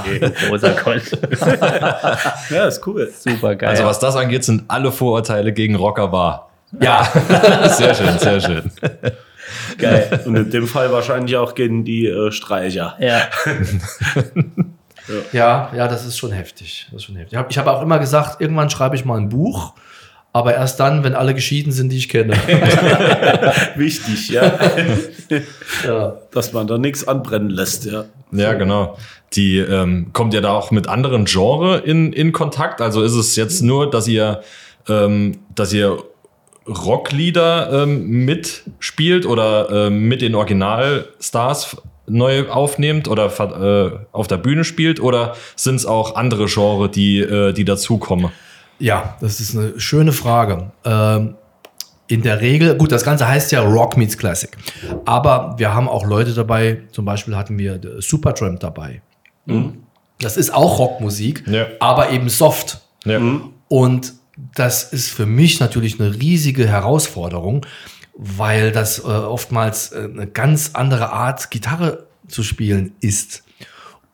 Gott. Ja, ist cool. Super geil. Also was das angeht, sind alle Vorurteile gegen Rocker wahr. Ja, Sehr schön, sehr schön. geil. Und in dem Fall wahrscheinlich auch gegen die äh, Streicher. Ja, ja, ja, das ist schon heftig. Das ist schon heftig. Ich habe ich hab auch immer gesagt, irgendwann schreibe ich mal ein Buch, aber erst dann, wenn alle geschieden sind, die ich kenne. Wichtig, ja. ja. Dass man da nichts anbrennen lässt, ja. Ja, genau. Die ähm, kommt ja da auch mit anderen Genre in, in Kontakt. Also ist es jetzt nur, dass ihr, ähm, dass ihr Rocklieder ähm, mitspielt oder ähm, mit den Originalstars neu aufnehmt oder äh, auf der Bühne spielt oder sind es auch andere Genre, die, äh, die dazukommen? Ja, das ist eine schöne Frage. Ähm, in der Regel, gut, das Ganze heißt ja Rock Meets Classic. Aber wir haben auch Leute dabei, zum Beispiel hatten wir Supertramp dabei. Das ist auch Rockmusik, Ja. aber eben soft. Ja. Und das ist für mich natürlich eine riesige Herausforderung, weil das äh, oftmals äh, eine ganz andere Art, Gitarre zu spielen ist.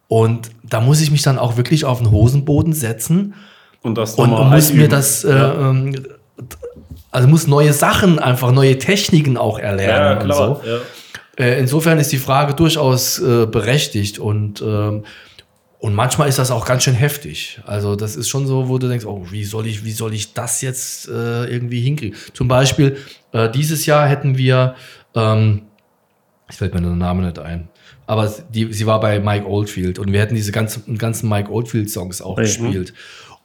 Und da muss ich mich dann auch wirklich auf den Hosenboden setzen Und das und, und muss mir das, äh, ja. ähm, also muss neue Sachen einfach, neue Techniken auch ja, erlernen und klar. so. Ja. Äh, insofern ist die Frage durchaus äh, berechtigt und, ähm, und manchmal ist das auch ganz schön heftig. Also das ist schon so, wo du denkst, oh, wie soll ich, wie soll ich das jetzt äh, irgendwie hinkriegen? Zum Beispiel, äh, dieses Jahr hätten wir, ähm, ich fällt mir der Name nicht ein, aber die, sie war bei Mike Oldfield und wir hätten diese ganzen, ganzen Mike Oldfield-Songs auch gespielt.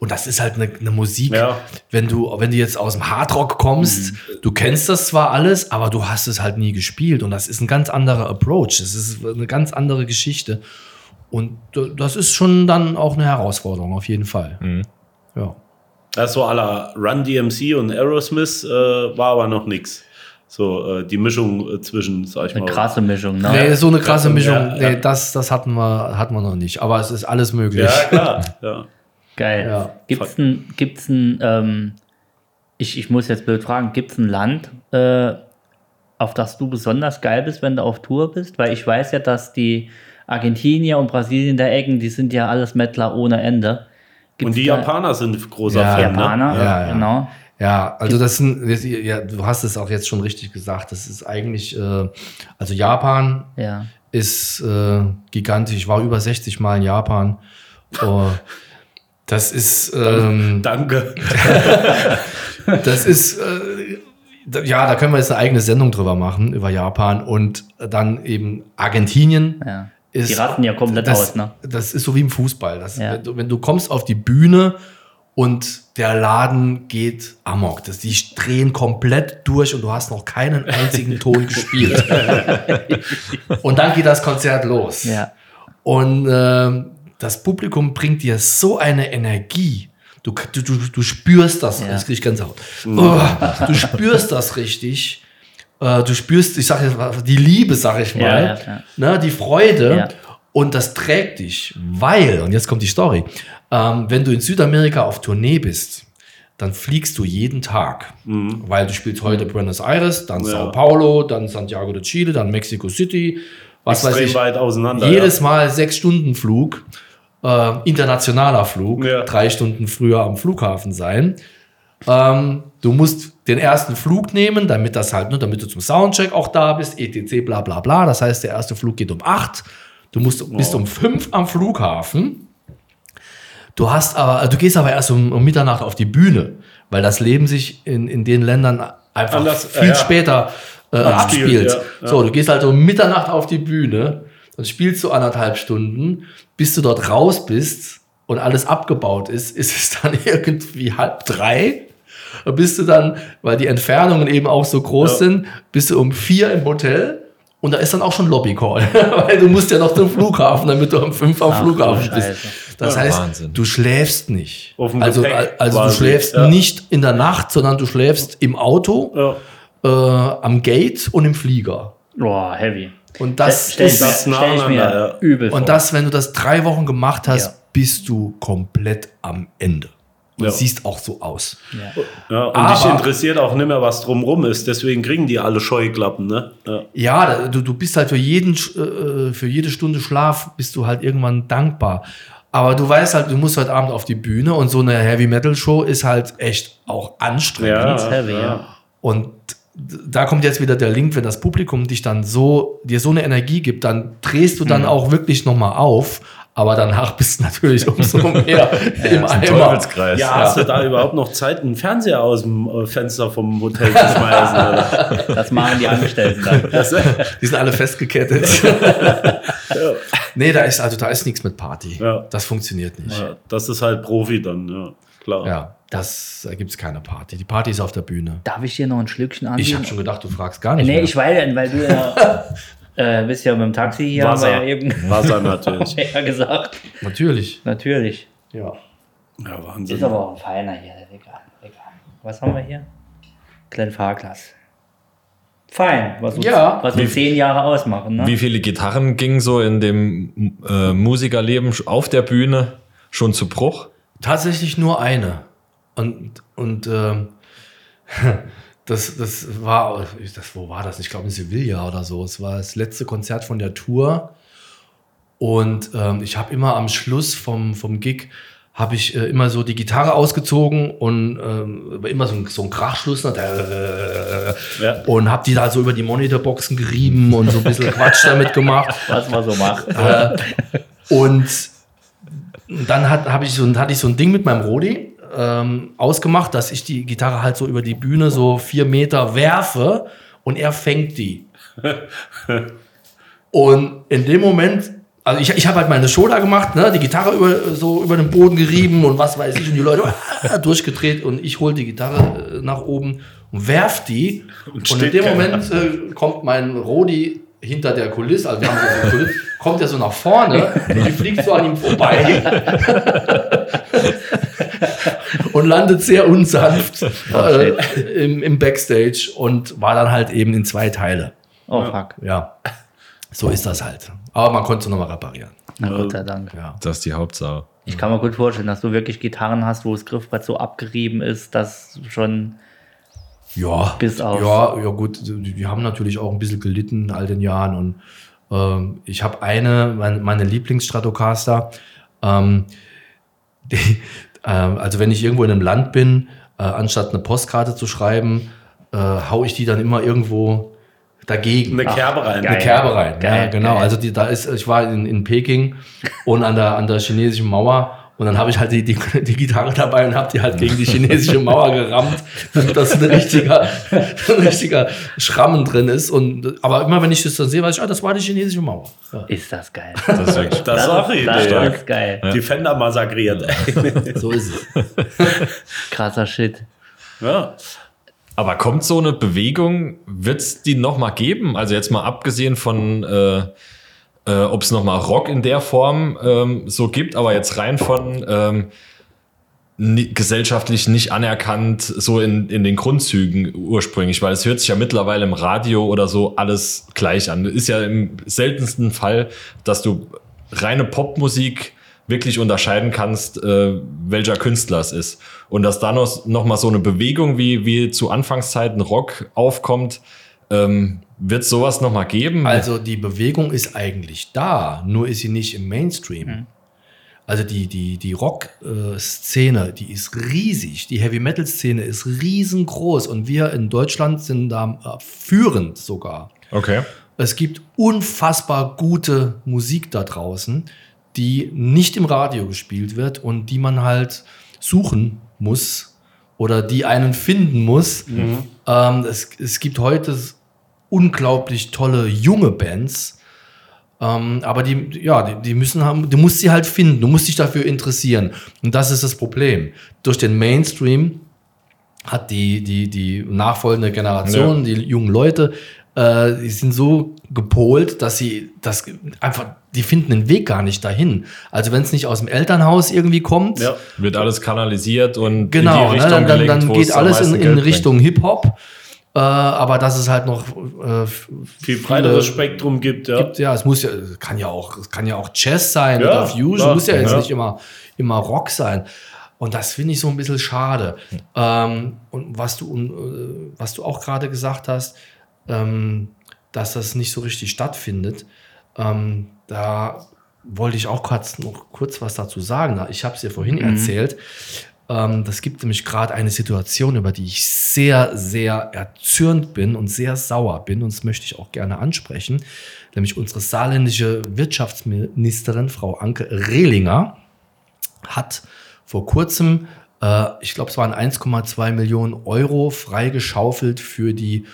Und das ist halt eine, eine Musik, Ja. wenn du, wenn du jetzt aus dem Hardrock kommst, du kennst das zwar alles, aber du hast es halt nie gespielt. Und das ist ein ganz anderer Approach. Das ist eine ganz andere Geschichte. Und das ist schon dann auch eine Herausforderung, auf jeden Fall. Ja. Das so à la Run DMC und Aerosmith äh, war aber noch nix. So äh, die Mischung äh, zwischen, sag ich eine mal. krasse Mischung, ne? Nee, so eine krasse Ja, Mischung, ja. nee, das, das hatten wir, hatten wir noch nicht. Aber es ist alles möglich. Ja, klar. Ja. Geil. Ja. Gibt's ein, gibt's ein ähm, ich, ich muss jetzt blöd fragen, gibt's ein Land, äh, auf das du besonders geil bist, wenn du auf Tour bist? Weil ich weiß ja, dass die Argentinier und Brasilien der Ecken, die sind ja alles Mettler ohne Ende. Und die Japaner sind großer Ja, Fan, Japaner, ne? Ja, ja. genau. Ja, also das sind, ja, du hast es auch jetzt schon richtig gesagt. Das ist eigentlich, äh, also Japan Ja. ist äh, gigantisch. Ich war über 60 Mal in Japan. Oh, das ist, ähm, Danke. das ist, äh, ja, da können wir jetzt eine eigene Sendung drüber machen, über Japan. Und dann eben Argentinien. Ja. Ist, Die rasten ja komplett das, aus, ne? Das ist so wie im Fußball. Das, Ja. wenn, du, wenn du kommst auf die Bühne und der Laden geht amok. Das, die drehen komplett durch und du hast noch keinen einzigen Ton gespielt. und dann geht das Konzert los. Ja. Und ähm, das Publikum bringt dir so eine Energie. Du, du, du, du spürst das. Ja. Das krieg ich ganz out. Oh, du spürst das richtig. Äh, du spürst, ich sage jetzt mal, die Liebe, sag ich mal. Ja, ja, ja. Ne, die Freude. Ja. Und das trägt dich, weil, und jetzt kommt die Story, ähm, wenn du in Südamerika auf Tournee bist, dann fliegst du jeden Tag, weil du spielst heute Buenos Aires, dann Ja. Sao Paulo, dann Santiago de Chile, dann Mexico City, was weiß Extrem ich. weit auseinander. Jedes Mal sechs Stunden Flug, äh, internationaler Flug, Ja. drei Stunden früher am Flughafen sein. Ähm, du musst den ersten Flug nehmen, damit das halt, ne, damit du zum Soundcheck auch da bist, etc. bla bla bla. Das heißt, der erste Flug geht um acht. Du musst, bist um fünf am Flughafen. Du hast aber, du gehst aber erst um, um Mitternacht auf die Bühne, weil das Leben sich in, in den Ländern einfach Anders, viel ja. später äh, abspielt. ja, ja. So, du gehst halt um Mitternacht auf die Bühne, dann spielst du anderthalb Stunden, bis du dort raus bist und alles abgebaut ist, ist es dann irgendwie halb drei. Da bist du dann, weil die Entfernungen eben auch so groß Ja. sind, bist du um vier im Hotel und da ist dann auch schon Lobbycall, weil du musst ja noch zum Flughafen, damit du um fünf am Ach, Flughafen bist. Das Ja, heißt, Wahnsinn. du schläfst nicht. Auf dem Also, also du schläfst ja. nicht in der Nacht, sondern du schläfst im Auto, Ja. äh, am Gate und im Flieger. Boah, heavy. Und das stell, ist das mir übel vor. und das, wenn du das drei Wochen gemacht hast, Ja. bist du komplett am Ende. Und Ja. siehst auch so aus. ja. Ja, und Aber- dich interessiert auch nicht mehr, was drumrum ist. Deswegen kriegen die alle Scheuklappen, ne? Ja. Ja, du, du bist halt für, jeden, Sch- äh, für jede Stunde Schlaf bist du halt irgendwann dankbar. Aber du weißt halt, du musst heute Abend auf die Bühne und so eine Heavy Metal Show ist halt echt auch anstrengend. Ja, heavy, ja. Und da kommt jetzt wieder der Link, wenn das Publikum dich dann so, dir so eine Energie gibt, dann drehst du dann auch wirklich nochmal auf. Aber danach bist du natürlich umso mehr im ein Eimer. Teufelskreis. Ja, hast du da überhaupt noch Zeit, einen Fernseher aus dem äh, Fenster vom Hotel zu schmeißen? Oder? Das machen die Angestellten dann. Die sind alle festgekettet. Nee, da ist, also da ist nichts mit Party. Ja. Das funktioniert nicht. Ja, das ist halt Profi dann, ja. Klar. Ja, das, da gibt es keine Party. Die Party ist auf der Bühne. Darf ich dir noch ein Schlückchen Ich anbieten? habe schon gedacht, du fragst gar nicht Nee, mehr. ich weiß, weil du ja, äh, bist ja mit dem Taxi hier, haben wir Wasser. ja eben Wasser natürlich. ja gesagt. Natürlich. Natürlich. Ja. Ja, Ist Wahnsinn. aber auch ein feiner hier, egal, egal. Was haben wir hier? Glenn Fahrglas. Fein, was uns, Ja. was wir zehn Jahre ausmachen. Ne? Wie viele Gitarren gingen so in dem äh, Musikerleben auf der Bühne schon zu Bruch? Tatsächlich nur eine. Und, und ähm, das, das war, das, wo war das? Ich glaube in Sevilla oder so. Es war das letzte Konzert von der Tour. Und ähm, ich habe immer am Schluss vom, vom Gig habe ich äh, immer so die Gitarre ausgezogen und ähm, immer so ein, so ein Krachschluss äh, Ja. und habe die da so über die Monitorboxen gerieben und so ein bisschen Quatsch damit gemacht. was man so macht. Äh, und dann hat, hab ich so, hatte ich so ein Ding mit meinem Rodi ähm, ausgemacht, dass ich die Gitarre halt so über die Bühne so vier Meter werfe und er fängt die. Und in dem Moment, also ich, ich habe halt meine Show da gemacht, ne, die Gitarre über, so über den Boden gerieben und was weiß ich und die Leute ah, durchgedreht und ich hole die Gitarre äh, nach oben und werf die und, in steht dem. Moment äh, kommt mein Rodi hinter der Kulisse, also wir haben so eine Kulisse, kommt er so nach vorne und die fliegt so an ihm vorbei und landet sehr unsanft äh, im, im Backstage und war dann halt eben in zwei Teile. Oh fuck. Ja, so ist das halt. Aber man konnte es nochmal reparieren. Na Gott sei Dank. Ja. Das ist die Hauptsache. Ich kann mir gut vorstellen, dass du wirklich Gitarren hast, wo das Griffbrett so abgerieben ist, dass schon. Ja, Bis auf- ja, ja gut, die, haben natürlich auch ein bisschen gelitten in all den Jahren und Ähm, ich habe eine, meine, meine Lieblingsstratocaster. Ähm, die, ähm, also wenn ich irgendwo in einem Land bin, äh, anstatt eine Postkarte zu schreiben, äh, hau ich die dann immer irgendwo dagegen. Eine Kerbe rein. Eine Kerbe rein, ja, genau. geil. Also die, da ist, ich war in, in Peking und an der, an der chinesischen Mauer und dann habe ich halt die, die, die Gitarre dabei und habe die halt gegen die chinesische Mauer gerammt, dass ein richtiger, ein richtiger Schrammen drin ist. Und, aber immer wenn ich das dann sehe, weiß ich, ah, das war die chinesische Mauer. Ja, Ist das geil. Das ist wirklich Das auch das Idee. ist geil. Die Fender massakriert. so ist es. Krasser Shit. ja. Aber kommt so eine Bewegung, wird es die noch mal geben? Also jetzt mal abgesehen von, äh, äh, ob es noch mal Rock in der Form ähm, so gibt, aber jetzt rein von ähm, gesellschaftlich nicht anerkannt, so in, in den Grundzügen ursprünglich, weil es hört sich ja mittlerweile im Radio oder so alles gleich an. Ist ja im seltensten Fall, dass du reine Popmusik wirklich unterscheiden kannst, äh, welcher Künstler es ist. Und dass da noch, noch mal so eine Bewegung wie, wie zu Anfangszeiten Rock aufkommt, ähm, wird sowas noch mal geben? Also die Bewegung ist eigentlich da, nur ist sie nicht im Mainstream. Also die, die, die Rock-Szene, die ist riesig. Die Heavy-Metal-Szene ist riesengroß und wir in Deutschland sind da äh, führend sogar. okay. Es gibt unfassbar gute Musik da draußen, die nicht im Radio gespielt wird und die man halt suchen muss oder die einen finden muss. Ähm, es, es gibt heute unglaublich tolle junge Bands, ähm, aber die, ja, die, die müssen haben, du musst sie halt finden, du musst dich dafür interessieren. Und das ist das Problem. Durch den Mainstream hat die, die, die nachfolgende Generation, die jungen Leute, äh, die sind so gepolt, dass sie das einfach, die finden den Weg gar nicht dahin. Also wenn es nicht aus dem Elternhaus irgendwie kommt, Ja. Wird alles kanalisiert und genau, in die ne, Richtung dann, dann, gelenkt, dann wo geht alles in, in. Richtung Hip-Hop. Äh, aber dass es halt noch äh, Viel breiteres Spektrum gibt, ja. gibt, ja, es muss ja, kann ja auch, es kann ja auch Jazz sein Ja, oder Fusion, klar. muss ja jetzt Ja. nicht immer, immer Rock sein. Und das finde ich so ein bisschen schade. Ähm, und was du, äh, was du auch gerade gesagt hast, ähm, dass das nicht so richtig stattfindet, ähm, da wollte ich auch kurz, noch kurz was dazu sagen. Ich habe es dir vorhin erzählt. Ähm, das gibt nämlich gerade eine Situation, über die ich sehr, sehr erzürnt bin und sehr sauer bin. Und das möchte ich auch gerne ansprechen. Nämlich unsere saarländische Wirtschaftsministerin, Frau Anke Rehlinger, hat vor kurzem, äh, ich glaube, es waren 1,2 Millionen Euro freigeschaufelt für die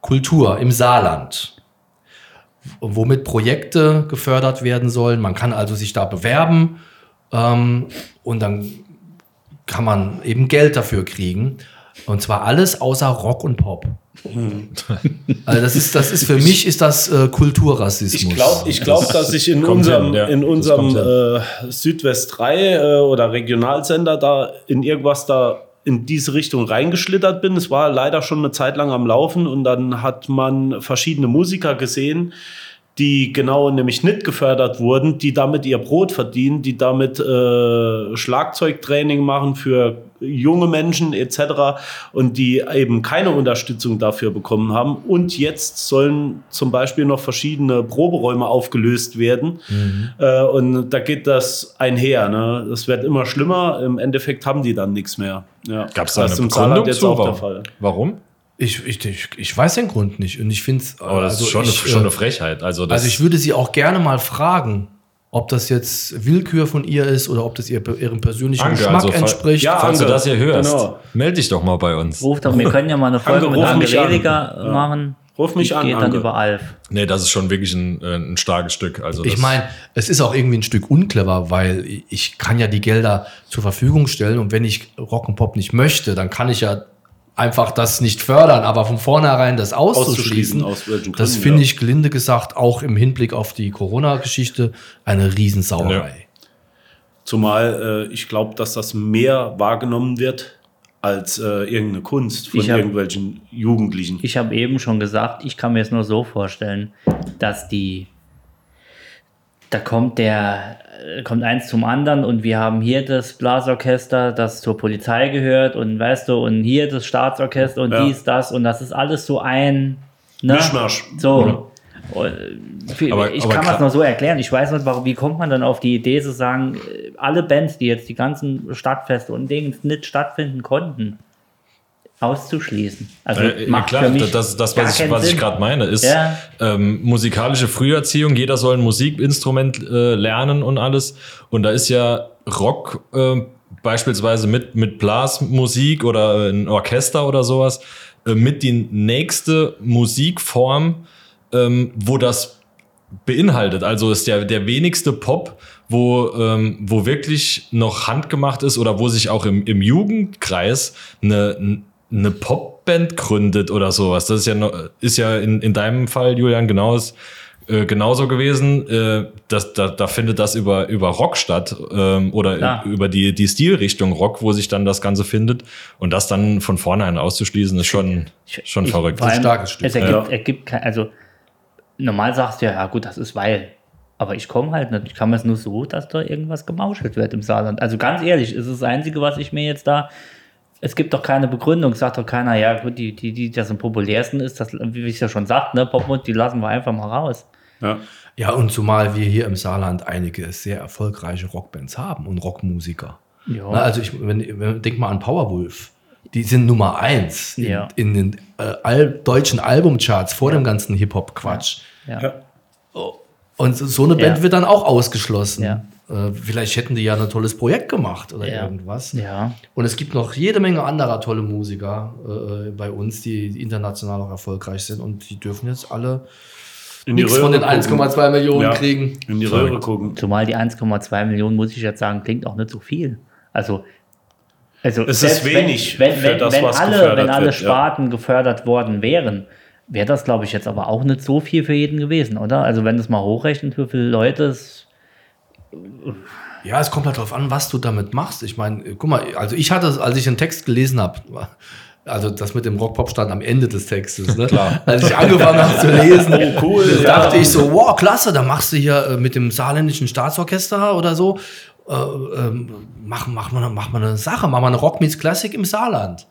Kultur im Saarland womit Projekte gefördert werden sollen. Man kann also sich da bewerben ähm, und dann kann man eben Geld dafür kriegen. Und zwar alles außer Rock und Pop. Also das ist, das ist für mich ist das äh, Kulturrassismus. Ich glaube, ich glaub, dass sich in unserem, hin, ja. in unserem äh, Südwest 3 äh, oder Regionalsender da in irgendwas da in diese Richtung reingeschlittert bin. Es war leider schon eine Zeit lang am Laufen und dann hat man verschiedene Musiker gesehen, die genau nämlich nicht gefördert wurden, die damit ihr Brot verdienen, die damit äh, Schlagzeugtraining machen für junge Menschen etc. und die eben keine Unterstützung dafür bekommen haben. Und jetzt sollen zum Beispiel noch verschiedene Proberäume aufgelöst werden. Äh, und da geht das einher. Ne? Das wird immer schlimmer. Im Endeffekt haben die dann nichts mehr. Ja. Gab es da das eine Begründung jetzt zu? auch der? Fall. Warum? Ich, ich, ich, ich weiß den Grund nicht. Und ich finde es. Aber das ist schon, ich, eine, schon äh, eine Frechheit. Also, das, Also ich würde sie auch gerne mal fragen, ob das jetzt Willkür von ihr ist oder ob das ihr, ihrem persönlichen Anke, Geschmack also entspricht. Ja, Falls du Anke, das hier hörst, genau. melde dich doch mal bei uns. Ruf doch, wir können ja mal eine Folge Anke, mit ruf Anke mich an. Rediger Ja. machen. Ruf mich Die an, geht dann über Alf. Nee, das ist schon wirklich ein, äh, ein starkes Stück. Also Ich meine, es ist auch irgendwie ein Stück unclever, weil ich kann ja die Gelder zur Verfügung stellen und wenn ich Rock'n'Pop nicht möchte, dann kann ich ja einfach das nicht fördern, aber von vornherein das auszuschließen, Auszuschließen, das finde ja. ich gelinde gesagt auch im Hinblick auf die Corona-Geschichte eine Riesensauerei. Zumal äh, ich glaube, dass das mehr wahrgenommen wird als äh, irgendeine Kunst von hab- irgendwelchen Jugendlichen. Ich habe eben schon gesagt, ich kann mir es nur so vorstellen, dass die, da kommt der, kommt eins zum anderen und wir haben hier das Blasorchester, das zur Polizei gehört und weißt du, und hier das Staatsorchester und Ja. dies, das und das ist alles so ein ne? Mischmasch. So. Äh, Aber- ich aber kann das noch so erklären. Ich weiß nicht, warum, wie kommt man dann auf die Idee zu sagen, äh, alle Bands, die jetzt die ganzen Stadtfeste und Dings nicht stattfinden konnten, auszuschließen. Also Äh, macht klar, für mich das, das was ich, was ich gerade meine, ist Ja. ähm, musikalische Früherziehung. Jeder soll ein Musikinstrument äh, lernen und alles. Und da ist ja Rock äh, beispielsweise mit, mit Blasmusik oder ein Orchester oder sowas äh, mit die nächste Musikform, ähm, wo das beinhaltet. Also ist der, der wenigste Pop, wo, ähm, wo wirklich noch handgemacht ist oder wo sich auch im, im Jugendkreis eine, eine Popband gründet oder sowas. Das ist ja, ist ja in, in deinem Fall, Julian, genau, äh, genauso gewesen. Äh, das, da, da findet das über, über Rock statt ähm, oder Klar. über die, die Stilrichtung Rock, wo sich dann das Ganze findet. Und das dann von vornherein auszuschließen, ist schon, schon Ich- verrückt. allem, starkes Stück. Es ergibt, Ja. ergibt kein, also normal sagst du ja, ja gut, das ist weil. Aber ich komme halt nicht. Ich kann mir es nur so, dass da irgendwas gemauschelt wird im Saarland. Also ganz ehrlich, ist das Einzige, was ich mir jetzt da. Es gibt doch keine Begründung, sagt doch keiner, ja gut, die, die, die das am populärsten ist, das, wie ich es ja schon sagt, ne, Popmund, die lassen wir einfach mal raus. Ja. Ja, und zumal wir hier im Saarland einige sehr erfolgreiche Rockbands haben und Rockmusiker. Ja. Na, also ich wenn, wenn, denk mal an Powerwolf. Die sind Nummer eins in, Ja. in den äh, all, deutschen Albumcharts vor dem ganzen Hip-Hop-Quatsch. Ja. Ja. Und so- so eine Band Ja. wird dann auch ausgeschlossen. Ja. Äh, vielleicht hätten die ja ein tolles Projekt gemacht oder Ja. irgendwas. Ja. Und es gibt noch jede Menge anderer tolle Musiker äh, bei uns, die international auch erfolgreich sind und die dürfen jetzt alle In die nichts von den Röhre gucken. 1,2 Millionen Ja. kriegen. In die Röhre gucken. Zumal die 1,2 Millionen, muss ich jetzt sagen, klingt auch nicht so viel. Also, also Es ist selbst wenig wenn, wenn, für wenn, das, wenn was alle, gefördert wenn alle wird, ja. Sparten gefördert worden wären, wäre das, glaube ich, jetzt aber auch nicht so viel für jeden gewesen, oder? Also, wenn du es mal hochrechnet, wie viele Leute es. Ja, es kommt halt drauf an, was du damit machst. Ich meine, guck mal, also ich hatte, als ich den Text gelesen habe, also das mit dem Rock-Pop stand am Ende des Textes, ne? Klar. Als ich angefangen habe zu lesen, Oh, cool, dachte ja. ich so, wow, klasse, da machst du hier äh, mit dem saarländischen Staatsorchester oder so, äh, ähm, mach, mach, mal, mach mal eine Sache, mach mal eine Rock meets Classic im Saarland.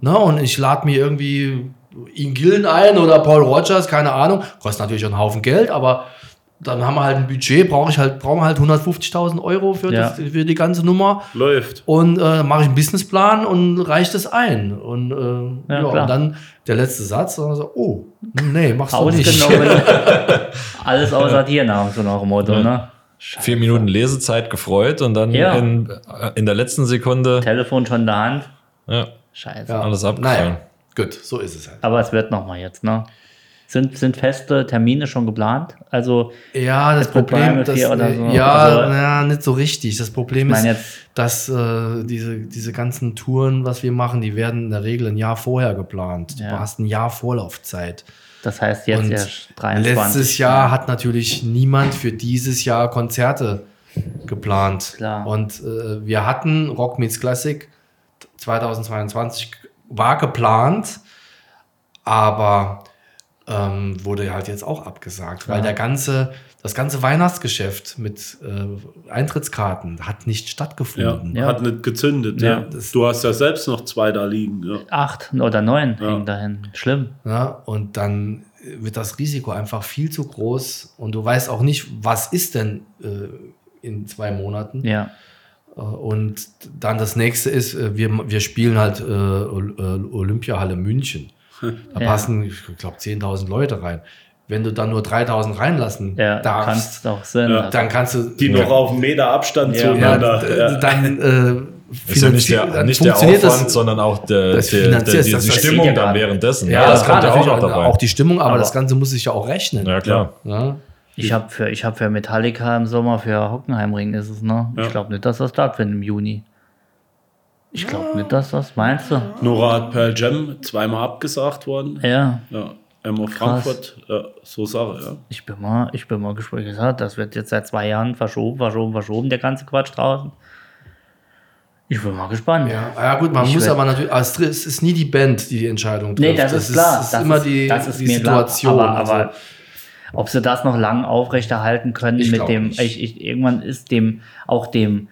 Ne? Und ich lade mir irgendwie Ian Gillen ein oder Paul Rogers, keine Ahnung, kostet natürlich auch einen Haufen Geld, aber dann haben wir halt ein Budget, brauche ich halt, brauchen wir halt 150.000 Euro für, Ja. das, für die ganze Nummer Läuft. und äh, mache ich einen Businessplan und reicht es ein. Und, äh, Ja, ja, klar. und dann der letzte Satz, und dann so, oh, nee, machst du nicht. Ausgenommen. Alles außer Tiernamen, so nach dem Motto, ne? Vier Minuten Lesezeit gefreut und dann Ja. in, äh, in der letzten Sekunde Telefon schon in der Hand. ja, Scheiße. Ja. alles abgefallen. Naja, gut, so ist es halt. Aber es wird nochmal jetzt, ne? Sind, sind feste Termine schon geplant? Also, Ja, das Problem, das, oder so. ja, Also- ja, nicht so richtig. Das Problem ist, jetzt- dass äh, diese, diese ganzen Touren, was wir machen, die werden in der Regel ein Jahr vorher geplant. Ja. Du hast ein Jahr Vorlaufzeit. das heißt jetzt Und erst 23. letztes Jahr hat natürlich niemand für dieses Jahr Konzerte geplant. Klar. Und äh, wir hatten Rock Meets Classic 2022 war geplant, aber ähm, wurde halt jetzt auch abgesagt, weil Ja. der ganze, das ganze Weihnachtsgeschäft mit äh, Eintrittskarten hat nicht Ja. stattgefunden. Ja. Hat nicht gezündet. Ja. Ja. Das- Du hast ja selbst noch zwei da liegen. Ja. Acht oder neun Ja. hängen dahin. Schlimm. Ja, und dann wird das Risiko einfach viel zu groß und du weißt auch nicht, was ist denn äh, in zwei Monaten. Ja. Äh, Und dann das nächste ist, äh, wir, wir spielen halt äh, äh, Olympiahalle München. Da Ja. passen, ich glaube, 10.000 Leute rein. Wenn du dann nur 3.000 reinlassen Ja, darfst, kannst auch Sinn. Ja. Dann kannst du. Die noch auf einen Meter Abstand zueinander. dann. Äh, Ist ja nicht der, nicht der Aufwand, das- sondern auch der, das der, der, die, das die Stimmung dann währenddessen. Ja, Ja, das kommt ja auch noch dabei. Auch die Stimmung, aber, Aber- das Ganze muss sich ja auch rechnen. ja, klar. Ja. ich habe für, ich hab für Metallica im Sommer für Hockenheimring ist es, ne? Ja. Ich glaube nicht, dass das stattfindet im Juni. Ich glaube nicht, dass das, meinst du? Nora hat Pearl Jam zweimal abgesagt worden. Ja. Ja. Emma Frankfurt, ja, so Sache, ja. Ich bin mal, ich bin mal gespannt. Gesagt, das wird jetzt seit zwei Jahren verschoben, verschoben, verschoben, der ganze Quatsch draußen. Ich bin mal gespannt. Ja, ja gut, man Ich muss aber natürlich, also es ist nie die Band, die die Entscheidung trifft. Nee, das, ist klar. Ist das immer ist, die, das ist die mir Situation. Klar. Aber, Also, aber ob sie das noch lang aufrechterhalten können Ich mit dem, ich, ich, irgendwann ist dem, auch dem,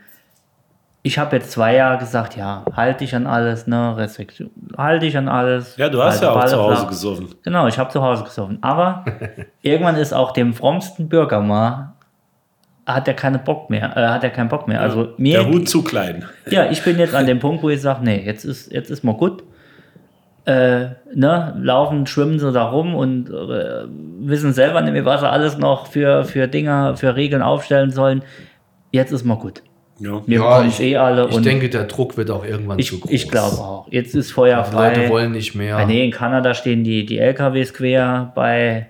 ich habe jetzt zwei Jahre gesagt, ja, halte dich an alles, ne, Restriktion, halte dich an alles. Ja, du hast halte ja auch zu Hause flach. gesoffen. Genau, ich habe zu Hause gesoffen. Aber irgendwann ist auch dem frommsten Bürger mal, hat er keine Bock mehr, äh, hat er keinen Bock mehr. Also mir, Der Hut zu klein. ja, ich bin jetzt an dem Punkt, wo ich sage, nee, jetzt ist, jetzt ist mal gut. Äh, ne, laufen, schwimmen sie da rum und äh, wissen selber nicht mehr, was sie alles noch für, für Dinger, für Regeln aufstellen sollen. Jetzt ist mal gut. Ja. Wir Ja, ich- eh alle Ich denke, der Druck wird auch irgendwann zu ich, groß. ich glaube auch. Jetzt ist Feuer Die Leute frei. wollen nicht mehr. Ah, nee, in Kanada stehen die, die LKWs quer bei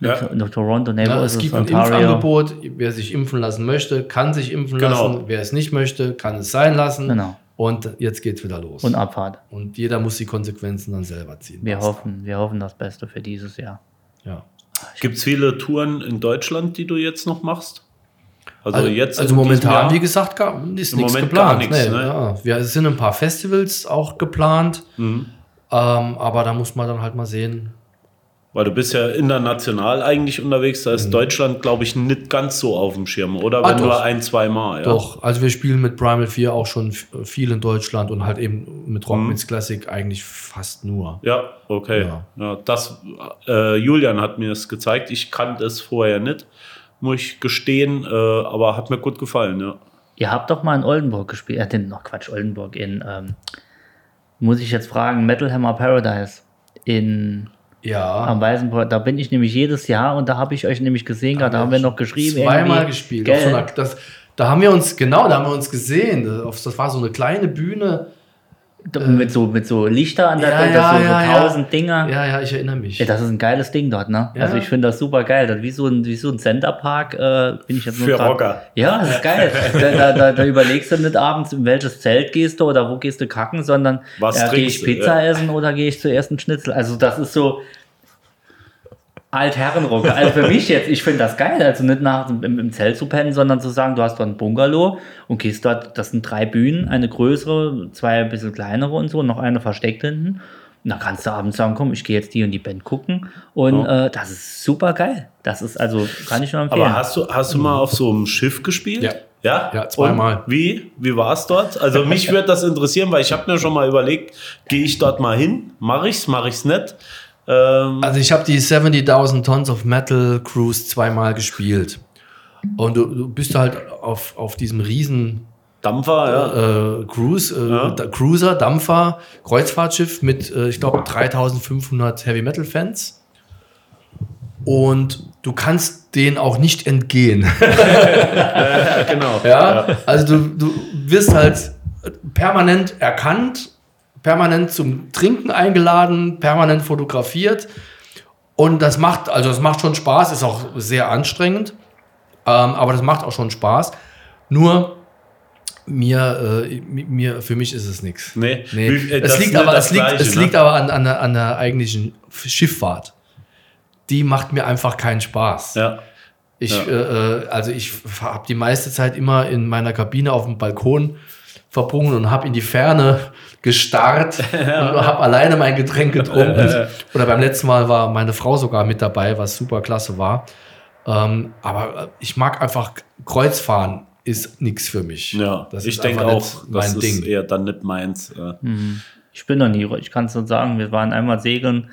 Ja. nach Toronto, Ja, es gibt ein Ontario. Impfangebot. Wer sich impfen lassen möchte, kann sich impfen Genau. lassen. Wer es nicht möchte, kann es sein lassen. Genau. Und jetzt geht's wieder los. Und Abfahrt. Und jeder muss die Konsequenzen dann selber ziehen. Wir hoffen, wir hoffen das Beste für dieses Jahr. Ja. Gibt es viele Touren in Deutschland, die du jetzt noch machst? Also, Also, jetzt also momentan, Jahr? wie gesagt, gar, ist Im nichts geplant. gar nichts, nee, ne? ja. Wir es sind ein paar Festivals auch geplant. Mhm. Ähm, aber da muss man dann halt mal sehen. Weil du bist ja international eigentlich unterwegs, da ist Deutschland, glaube ich, nicht ganz so auf dem Schirm, oder? Mhm. Ah, Wenn doch. nur ein, zwei Mal. Ja. Doch, also wir spielen mit Primal 4 auch schon viel in Deutschland und halt eben mit Rock Mhm. Classic eigentlich fast nur. Ja, okay. Ja. Ja. das, äh, Julian hat mir das gezeigt. Ich kannte es vorher nicht, muss ich gestehen, äh, aber hat mir gut gefallen. Ja. Ihr habt doch mal in Oldenburg gespielt, äh, den, noch Quatsch, Oldenburg, in, ähm, muss ich jetzt fragen, Metal Hammer Paradise in, Ja. am Weißenport, da bin ich nämlich jedes Jahr und da habe ich euch nämlich gesehen, gehabt, da haben wir noch geschrieben. Zweimal gespielt. So einer, das, da haben wir uns, genau, da haben wir uns gesehen. Das war so eine kleine Bühne. Mit, so, mit so Lichter an der Ja, Decke, ja, so, so ja, ja. tausend Dinger. Ja, ja, ich erinnere mich. Ja, das ist ein geiles Ding dort, ne? Ja. Also ich finde das super geil. Das wie so ein, wie so ein Centerpark, äh, bin ich jetzt nur Für grad- Rocker. Ja, das ist geil. da, da, da, da überlegst du nicht abends, in welches Zelt gehst du oder wo gehst du kacken, sondern Was ja, gehe ich Pizza ja. essen oder gehe ich zuerst einen Schnitzel. Also das ist so Altherrenrocker. Also für mich jetzt, ich finde das geil, also nicht nach im, im Zelt zu pennen, sondern zu sagen, du hast dort ein Bungalow und gehst dort, das sind drei Bühnen, eine größere, zwei ein bisschen kleinere und so, und noch eine versteckt hinten. Und dann kannst du abends sagen, komm, ich gehe jetzt die und die Band gucken. Und äh, das ist super geil. Das ist also, kann ich nur empfehlen. Aber hast du, hast du mal auf so einem Schiff gespielt? Ja. Ja, Ja, zweimal. Und wie? Wie war es dort? Also mich würde das interessieren, weil ich habe mir schon mal überlegt, gehe ich dort mal hin? Mache ich's, mache ich's nicht? Ähm, Also ich habe die 70.000 Tons of Metal Cruise zweimal gespielt. Und du, du bist halt auf, auf diesem riesen Dampfer, ja. äh, Cruise, äh, Ja. da, Cruiser, Dampfer, Kreuzfahrtschiff mit, äh, ich glaube, 3500 Heavy Metal Fans. Und du kannst denen auch nicht entgehen. genau. Ja, also du, du wirst halt permanent erkannt, permanent zum Trinken eingeladen, permanent fotografiert. Und das macht, also es macht schon Spaß, ist auch sehr anstrengend, ähm, aber das macht auch schon Spaß. Nur mir, äh, mir für mich ist es nichts. Nee, Nee. Äh, es liegt aber, es liegt, Gleiche, es ne? liegt aber an, an, der, an der eigentlichen Schifffahrt. Die macht mir einfach keinen Spaß. Ja. Ich, Ja. äh, äh, also ich habe die meiste Zeit immer in meiner Kabine auf dem Balkon verbrungen und habe in die Ferne gestarrt und habe alleine mein Getränk getrunken. Oder beim letzten Mal war meine Frau sogar mit dabei, was super klasse war. Ähm, aber ich mag einfach Kreuzfahren ist nichts für mich. Ja, das ich denke auch, das mein ist Ding. eher dann nicht meins. äh. Ich bin noch nie, ich kann es nicht sagen, wir waren einmal segeln,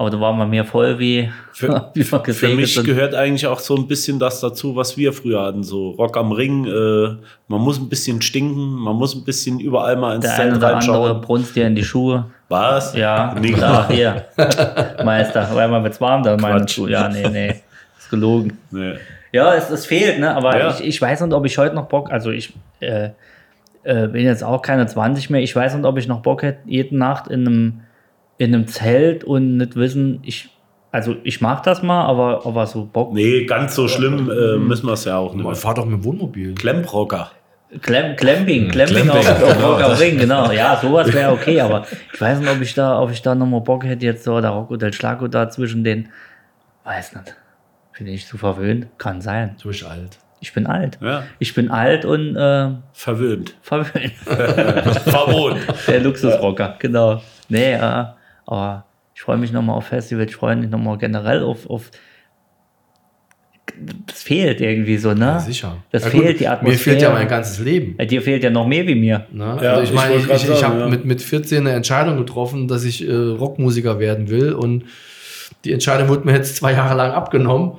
aber da waren wir mehr voll wie, Für, wie wir für gesegelt mich sind. gehört eigentlich auch so ein bisschen das dazu, was wir früher hatten. So Rock am Ring, äh, man muss ein bisschen stinken, man muss ein bisschen überall mal ins Der eine Zelt oder andere reinschauen. brunst dir in die Schuhe. Was? Ja, Nie klar, hier. Meister, weil man wird's warm da meine. Schuhe. Ja, nee, nee. Ist gelogen. Nee. Ja, es, es fehlt, ne? Aber Ja. ich, ich weiß nicht, ob ich heute noch Bock, also ich äh, äh, bin jetzt auch keine 20 mehr. Ich weiß nicht, ob ich noch Bock hätte, jede Nacht in einem, in einem Zelt und nicht wissen, ich, also ich mag das mal, aber, aber so Bock. Nee, ganz so schlimm äh, müssen wir es ja auch Man nicht. fahrt doch mit dem Wohnmobil. Klemmbrocker. Clem, Clamping, Clamping Clamping, auf, auf genau. Ring, genau. Ja, sowas wäre okay, aber ich weiß nicht, ob ich da, ob ich da nochmal Bock hätte, jetzt so, der Rock und der Schlago da zwischen den, weiß nicht. Bin ich zu verwöhnt? Kann sein. Du bist alt. Ich bin alt. Ja. Ich bin alt und äh, Verwöhnt. verwöhnt. Verwohnt. Der Luxusrocker, genau. Nee, äh, aber ich freue mich nochmal auf Festivals, ich freue mich nochmal generell auf, auf das fehlt irgendwie so, ne? Ja, sicher. Das Ja, gut, fehlt die Atmosphäre. Mir fehlt ja mein ganzes Leben. Ja, dir fehlt ja noch mehr wie mir. Ne? Ja, also ich ich meine, ich, grad ich, ich sagen, habe ja. mit, mit 14 eine Entscheidung getroffen, dass ich äh, Rockmusiker werden will und die Entscheidung wurde mir jetzt zwei Jahre lang abgenommen.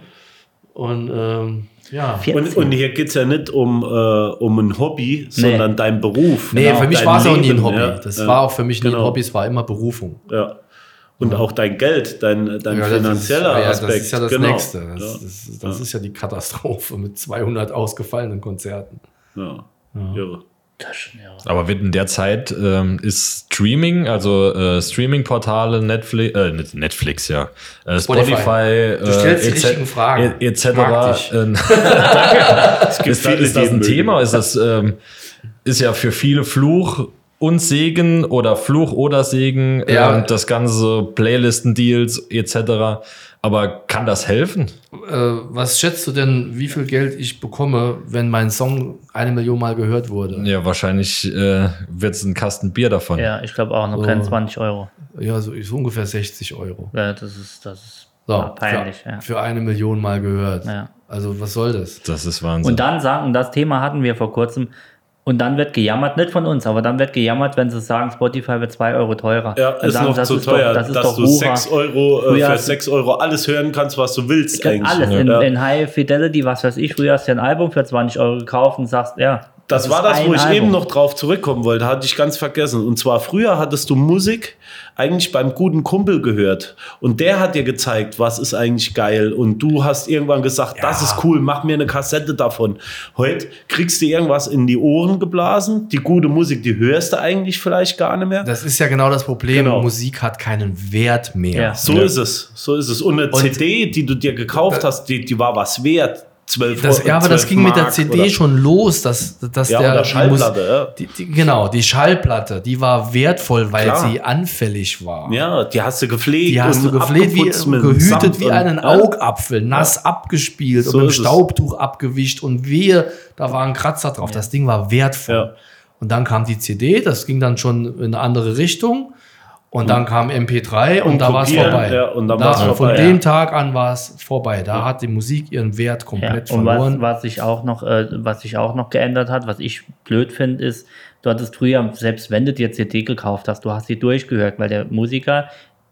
Und ähm, ja. 14. Und, und hier geht es ja nicht um, äh, um ein Hobby, sondern dein Beruf. Nee, Genau, für mich war es auch nie ein Hobby. ja. Das ja. war auch für mich nie ein Genau. Hobby, es war immer Berufung. Ja. Und auch dein Geld, dein, dein Ja, ist- finanzieller ja, Aspekt. Das ist ja das genau. Nächste. Das, das, das ist ja die Katastrophe mit 200 ausgefallenen Konzerten. Ja. Irre. Das schon, ja. Aber wird in der Zeit ähm, ist Streaming, also äh, Streaming-Portale, Netflix, äh, Netflix, ja, äh, Spotify. Spotify, Du stellst die äh, etc. richtigen Fragen. etc. Äh, danke. Es gibt ist, da, ist das ein. Thema? Ist das ähm, ist ja für viele Fluch und Segen oder Fluch oder Segen, Ja. ähm, das ganze Playlisten-Deals etc. Aber kann das helfen? Äh, was schätzt du denn, wie viel Geld ich bekomme, wenn mein Song eine Million Mal gehört wurde? Ja, wahrscheinlich äh, wird es ein Kasten Bier davon. ja, ich glaube auch noch So. keine 20 Euro. Ja, so, so ungefähr 60 Euro. Ja, das ist, das ist So, peinlich. für, Ja. für eine Million Mal gehört. Ja. Also was soll das? Das ist Wahnsinn. Und dann sagen, das Thema hatten wir vor kurzem, und dann wird gejammert, nicht von uns, aber dann wird gejammert, wenn sie sagen, Spotify wird 2 Euro teurer. Ja, Dann ist sagen noch sie, zu ist teuer, Doch, das ist dass doch du Hurra. 6 Euro äh, Früher für hast du- 6 Euro alles hören kannst, was du willst. Alles in, ja. in High Fidelity, was weiß ich, früher hast du ein Album für 20 Euro gekauft und sagst, ja. Das war das, wo ich Album. eben noch drauf zurückkommen wollte, hatte ich ganz vergessen. Und zwar früher hattest du Musik eigentlich beim guten Kumpel gehört. Und der hat dir gezeigt, was ist eigentlich geil. Und du hast irgendwann gesagt, das ist cool, mach mir eine Kassette davon. Heute kriegst du irgendwas in die Ohren geblasen. Die gute Musik, die hörst du eigentlich vielleicht gar nicht mehr. Das ist ja genau das Problem. Genau. Musik hat keinen Wert mehr. Ja. So ist es. So ist es. Und eine Und- CD, die du dir gekauft hast, die, die war was wert. 12 Das, ja, aber das 12 ging mit der Mark CD oder- schon los, dass, dass Ja, der Schallplatte, Mus- ja. Die, die, genau, die Schallplatte, die war wertvoll, weil Klar. sie anfällig war. Ja, die hast du gepflegt. Die hast du gepflegt, wie, gehütet wie einen Ja. Augapfel, nass abgespielt So und mit. Staubtuch abgewischt und wehe, da war ein Kratzer drauf. Das Ding war wertvoll. Ja. Und dann kam die CD, das ging dann schon in eine andere Richtung. Und dann kam MP3 und, Und da war es vorbei. ja, und dann da, war's Von vorbei, dem ja. Tag an war es vorbei. Da hat die Musik ihren Wert Ja, komplett und was, verloren. was sich auch noch, äh, was sich auch noch geändert hat, was ich blöd finde, ist, du hattest früher, selbst wenn du dir CD gekauft hast, du hast sie durchgehört, weil der Musiker,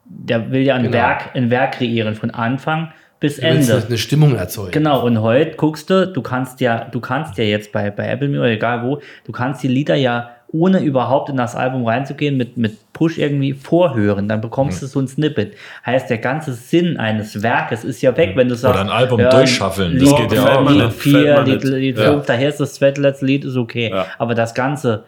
der will ja ein Genau. Werk, ein Werk kreieren von Anfang bis Du willst Ende. eine Stimmung erzeugen. Genau, und heute guckst du, du kannst ja, du kannst ja jetzt bei, bei Apple Music egal wo, du kannst die Lieder ja ohne überhaupt in das Album reinzugehen, mit, mit Push irgendwie vorhören, dann bekommst du so ein Snippet. Heißt, der ganze Sinn eines Werkes ist ja weg, wenn du sagst. ein Album durchschaffeln, das Lied, geht ja auch, Lied ne? 4, Fällt mir Lied, nicht. Lied Ja. 5, daher ist das zweite letzte Lied ist okay. Ja. Aber das ganze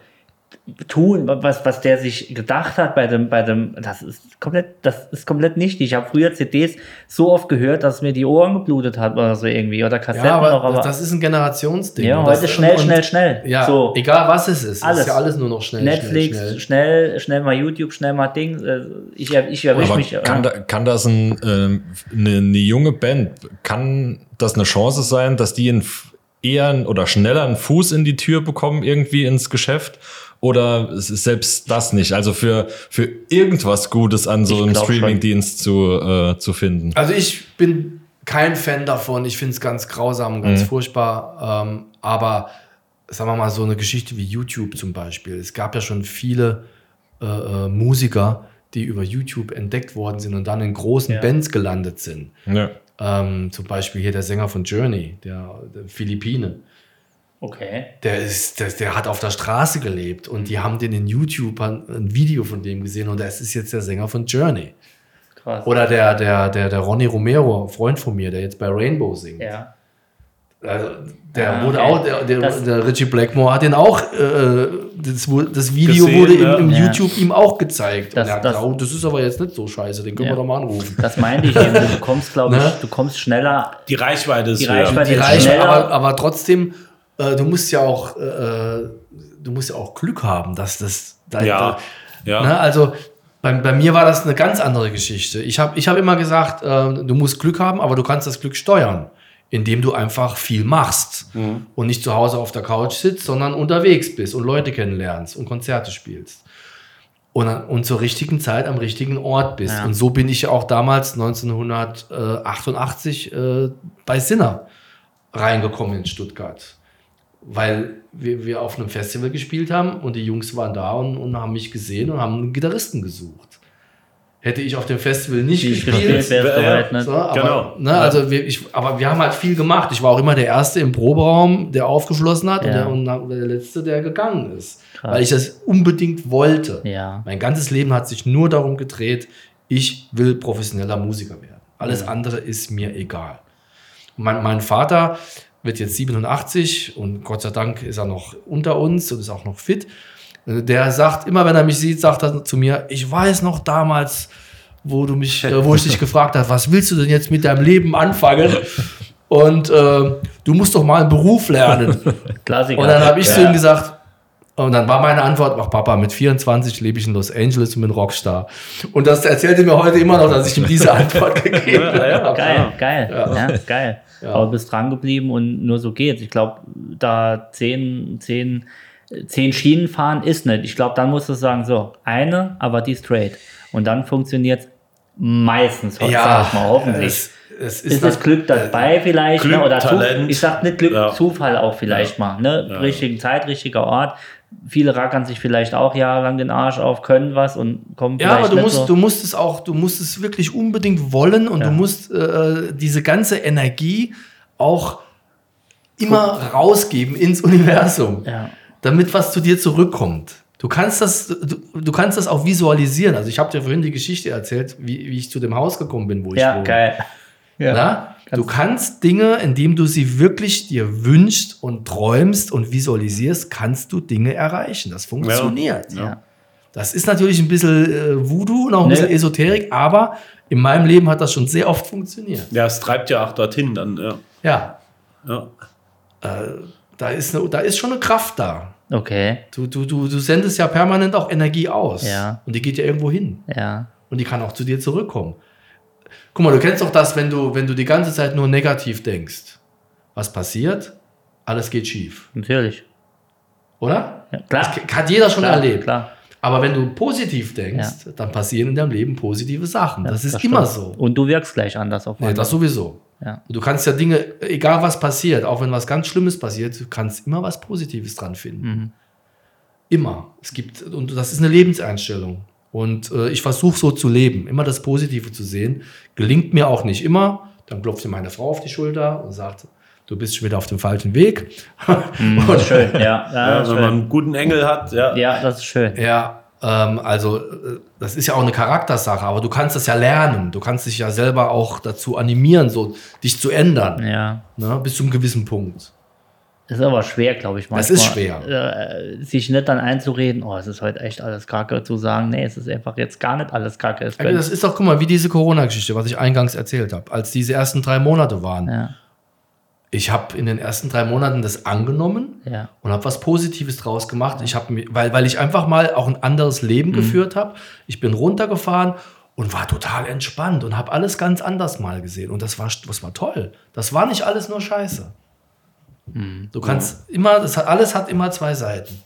tun, was, was der sich gedacht hat bei dem, bei dem, das ist komplett, das ist komplett nichtig. Ich habe früher CDs so oft gehört, dass mir die Ohren geblutet hat oder so irgendwie oder Kassetten Ja, aber, noch, aber das ist ein Generationsding. ja, heute schnell, und, schnell, schnell. Ja, so. egal was es ist. Alles. Es ist ja alles nur noch schnell. Netflix, Schnell, schnell, schnell. schnell, mal YouTube, schnell mal Ding. Äh, Ich, ich erwische mich. kann, ja. da, kann das ein, ähm, eine, eine junge Band, kann das eine Chance sein, dass die einen, F- eher oder schneller einen Fuß in die Tür bekommen, irgendwie ins Geschäft? Oder es ist selbst das nicht? Also für, für irgendwas Gutes an so Ich einem. Streamingdienst zu, äh, zu finden. Also ich bin kein Fan davon. Ich finde es ganz grausam, und ganz Mhm. furchtbar. Ähm, aber sagen wir mal so eine Geschichte wie YouTube zum Beispiel. Es gab ja schon viele äh, äh, Musiker, die über YouTube entdeckt worden sind und dann in großen Ja. Bands gelandet sind. Ja. Ähm, zum Beispiel hier der Sänger von Journey, der, der Philippine. Okay. Der, ist, der, der hat auf der Straße gelebt und die haben den in YouTube ein, ein Video von dem gesehen und das ist jetzt der Sänger von Journey. Krass. Oder der, der, der, der Ronny Romero, ein Freund von mir, der jetzt bei Rainbow singt. ja. Also, der Ah, wurde okay. auch, der, der, Das- der Richie Blackmore hat den auch, äh, das, das Video Gesehen, wurde ja. im, im Ja. YouTube ihm auch gezeigt. Das- und er hat das- gesagt, oh, das ist aber jetzt nicht so scheiße, den können Ja. wir doch mal anrufen. Das meinte ich eben. Du bekommst, glaube ich, Ne? du kommst schneller. Die Reichweite ist Die höher. Reichweite- Die ist Reichweite, schneller. aber, aber trotzdem, äh, du musst ja auch, äh, du musst ja auch Glück haben, dass das, da, Ja, ja. Ne, also bei, bei mir war das eine ganz andere Geschichte. Ich habe ich hab immer gesagt, äh, du musst Glück haben, aber du kannst das Glück steuern, indem du einfach viel machst und nicht zu Hause auf der Couch sitzt, sondern unterwegs bist und Leute kennenlernst und Konzerte spielst. Und, und zur richtigen Zeit am richtigen Ort bist. Ja. Und so bin ich ja auch damals 1988 äh, bei Sinner. reingekommen in Stuttgart. Weil wir, wir auf einem Festival gespielt haben und die Jungs waren da und, und haben mich gesehen und haben einen Gitarristen gesucht. Hätte ich auf dem Festival nicht Die gespielt, halt, ne? so, aber, Genau. Ne, also wir, ich, aber wir haben halt viel gemacht. Ich war auch immer der Erste im Proberaum, der aufgeschlossen hat Ja. und, der, und der Letzte, der gegangen ist. Krass. Weil ich das unbedingt wollte. Ja. Mein ganzes Leben hat sich nur darum gedreht, ich will professioneller Musiker werden. Alles andere ist mir egal. Mein, mein Vater wird jetzt 87 und Gott sei Dank ist er noch unter uns und ist auch noch fit. Der sagt immer, wenn er mich sieht, sagt er zu mir, ich weiß noch damals, wo du mich, äh, wo ich dich gefragt habe, was willst du denn jetzt mit deinem Leben anfangen? Und äh, du musst doch mal einen Beruf lernen. Klassiker. Und dann habe ich zu ihm gesagt, und dann war meine Antwort, ach Papa, mit 24 lebe ich in Los Angeles und bin Rockstar. Und das erzählt er mir heute immer noch, dass ich ihm diese Antwort gegeben habe. Geil, geil, ja, geil. Aber du bist dran geblieben und nur so geht's. Ich glaube, da zehn, zehn, zehn Schienen fahren ist nicht. Ich glaube, dann musst du sagen, so, eine, aber die straight. Und dann funktioniert meistens, sag ich mal, hoffentlich. Es, es ist das Glück dabei vielleicht, Glück, ne? oder Zu, Talent. ich sag nicht Glück, Ja. Zufall auch vielleicht mal, ne? Richtigen Zeit, richtiger Ort. Viele rackern sich vielleicht auch jahrelang den Arsch auf, können was und kommen Ja, vielleicht aber du musst, so. du musst es auch, du musst es wirklich unbedingt wollen und Ja. du musst äh, diese ganze Energie auch immer rausgeben ins Universum, Ja. damit was zu dir zurückkommt. Du kannst das, du, du kannst das auch visualisieren. Also ich habe dir vorhin die Geschichte erzählt, wie, wie ich zu dem Haus gekommen bin, wo ich ja, wohne. geil. Na? Du kannst Dinge, indem du sie wirklich dir wünschst und träumst und visualisierst, kannst du Dinge erreichen. Das funktioniert. Ja. Das ist natürlich ein bisschen äh, Voodoo und auch ein Nee. bisschen Esoterik, aber in meinem Leben hat das schon sehr oft funktioniert. Ja, es treibt ja auch dorthin dann. Ja. Ja, Ja. da ist, eine, da ist schon eine Kraft da. Okay, Du, du, du, du sendest ja permanent auch Energie aus. Ja. Und die geht ja irgendwo hin. ja. Und die kann auch zu dir zurückkommen. Guck mal, du kennst doch das, wenn du, wenn du die ganze Zeit nur negativ denkst. Was passiert? Alles geht schief. Natürlich. Oder? Ja, klar. Das hat jeder schon klar, erlebt. Klar. Aber wenn du positiv denkst, dann passieren in deinem Leben positive Sachen. das ist immer stimmt. so. Und du wirkst gleich anders auf Nee, andere. das sowieso. Ja. Du kannst ja Dinge, egal was passiert, auch wenn was ganz Schlimmes passiert, du kannst immer was Positives dran finden. Mhm. Immer. Es gibt, und das ist eine Lebenseinstellung. Und äh, ich versuche so zu leben, immer das Positive zu sehen. Gelingt mir auch nicht immer. Dann klopft mir meine Frau auf die Schulter und sagt, du bist schon wieder auf dem falschen Weg. Das ist schön, ja. Ja, Ja, das wenn man schön. einen guten Engel hat, ja. ja, das ist schön. Ja, ähm, also äh, das ist ja auch eine Charaktersache, aber du kannst das ja lernen. Du kannst dich ja selber auch dazu animieren, so dich zu ändern, Ja. ne, bis zu einem gewissen Punkt. Das ist aber schwer, glaube ich. Das manchmal. ist Äh, sich nicht dann einzureden, oh, es ist heute echt alles kacke, zu sagen, nee, es ist einfach jetzt gar nicht alles kacke. Es könnte- das ist doch, guck mal, wie diese Corona-Geschichte, was ich eingangs erzählt habe, als diese ersten drei Monate waren. ja, Ich habe in den ersten drei Monaten das angenommen ja. und habe was Positives draus gemacht. Ich mir, weil, weil ich einfach mal auch ein anderes Leben geführt habe. Ich bin runtergefahren und war total entspannt und habe alles ganz anders mal gesehen. Und das war, das war toll. Das war nicht alles nur Scheiße. Du kannst immer, das hat, alles hat immer zwei Seiten.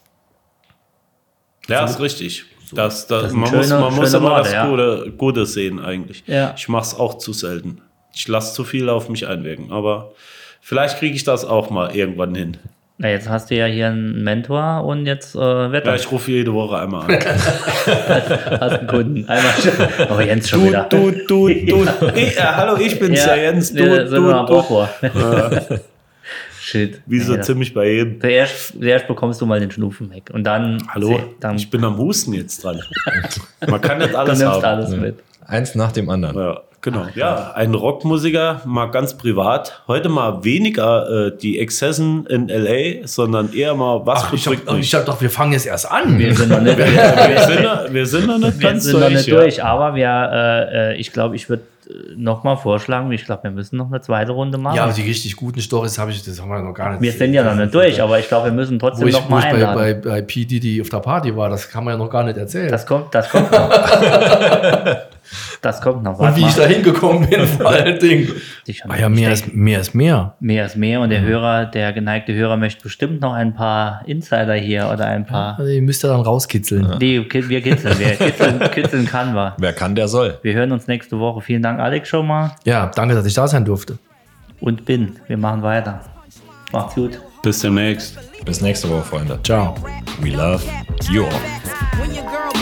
Ja, ist richtig. Das, das, Das sind man muss, schöne- man muss immer Worte, das ja. Gute, Gute sehen eigentlich. Ja. Ich mache es auch zu selten. Ich lasse zu viel auf mich einwirken. Aber vielleicht kriege ich das auch mal irgendwann hin. Na, jetzt hast du ja hier einen Mentor und jetzt äh, wird Ja, das. ich rufe jede Woche einmal an. hast einen Kunden. Einmal schon. Oh, Jens schon du, wieder. du, du, du. Ich, äh, hallo, ich bin's, ja, Jens. Du, wir sind nur am du, du. Shit. Wie so das- ziemlich bei jedem. Zuerst, zuerst bekommst du mal den Schnufen weg. Und dann. Hallo, Dann, ich bin am Husten jetzt dran. Man kann nicht du alles nimmst haben. alles mit. Eins nach dem anderen. Ja, genau. Ja, ein Rockmusiker, mal ganz privat. Heute mal weniger äh, die Exzessen in L.A., sondern eher mal, was Ach, ich bedrückt hab, mich. ich hab doch, wir fangen jetzt erst an. Wir sind noch nicht, wir, Wir sind, noch- wir sind noch nicht wir ganz sind noch durch. nicht ja. durch, aber wir, äh, äh, ich glaube, ich würde noch mal vorschlagen, ich glaube, wir müssen noch eine zweite Runde machen. Ja, aber die richtig guten Stories habe ich, das haben wir noch gar nicht. wir sind ja noch nicht durch, aber ich glaube, wir müssen trotzdem ich, noch wo mal ich bei, einladen. bei, bei P. Diddy auf der Party war, das kann man ja noch gar nicht erzählen. das kommt, das kommt noch. das kommt noch. und wie ich da hingekommen bin, vor allen Dingen. Ich Ah ja, mehr ist, mehr ist mehr. mehr ist mehr und der Hörer, der geneigte Hörer möchte bestimmt noch ein paar Insider hier oder ein paar. Also, ihr müsst ja dann rauskitzeln. Nee, ki- wir kitzeln, wir kitzeln, kitzeln kann wir. Wer kann, der soll. Wir hören uns nächste Woche. Vielen Dank, Alex, schon mal. Ja, danke, dass ich da sein durfte. Und bin. Wir machen weiter. Macht's gut. Bis demnächst. Bis nächste Woche, Freunde. Ciao. We love you all.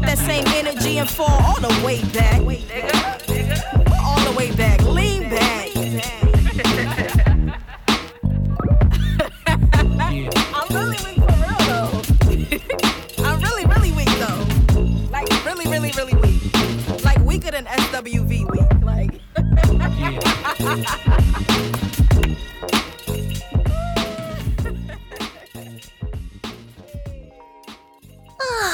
Keep that same energy and fall all the way back. All the way back. Lean back. I'm really weak for real though. I'm really, really weak though. Like really, really, really weak. Like weaker than SWV weak. Like.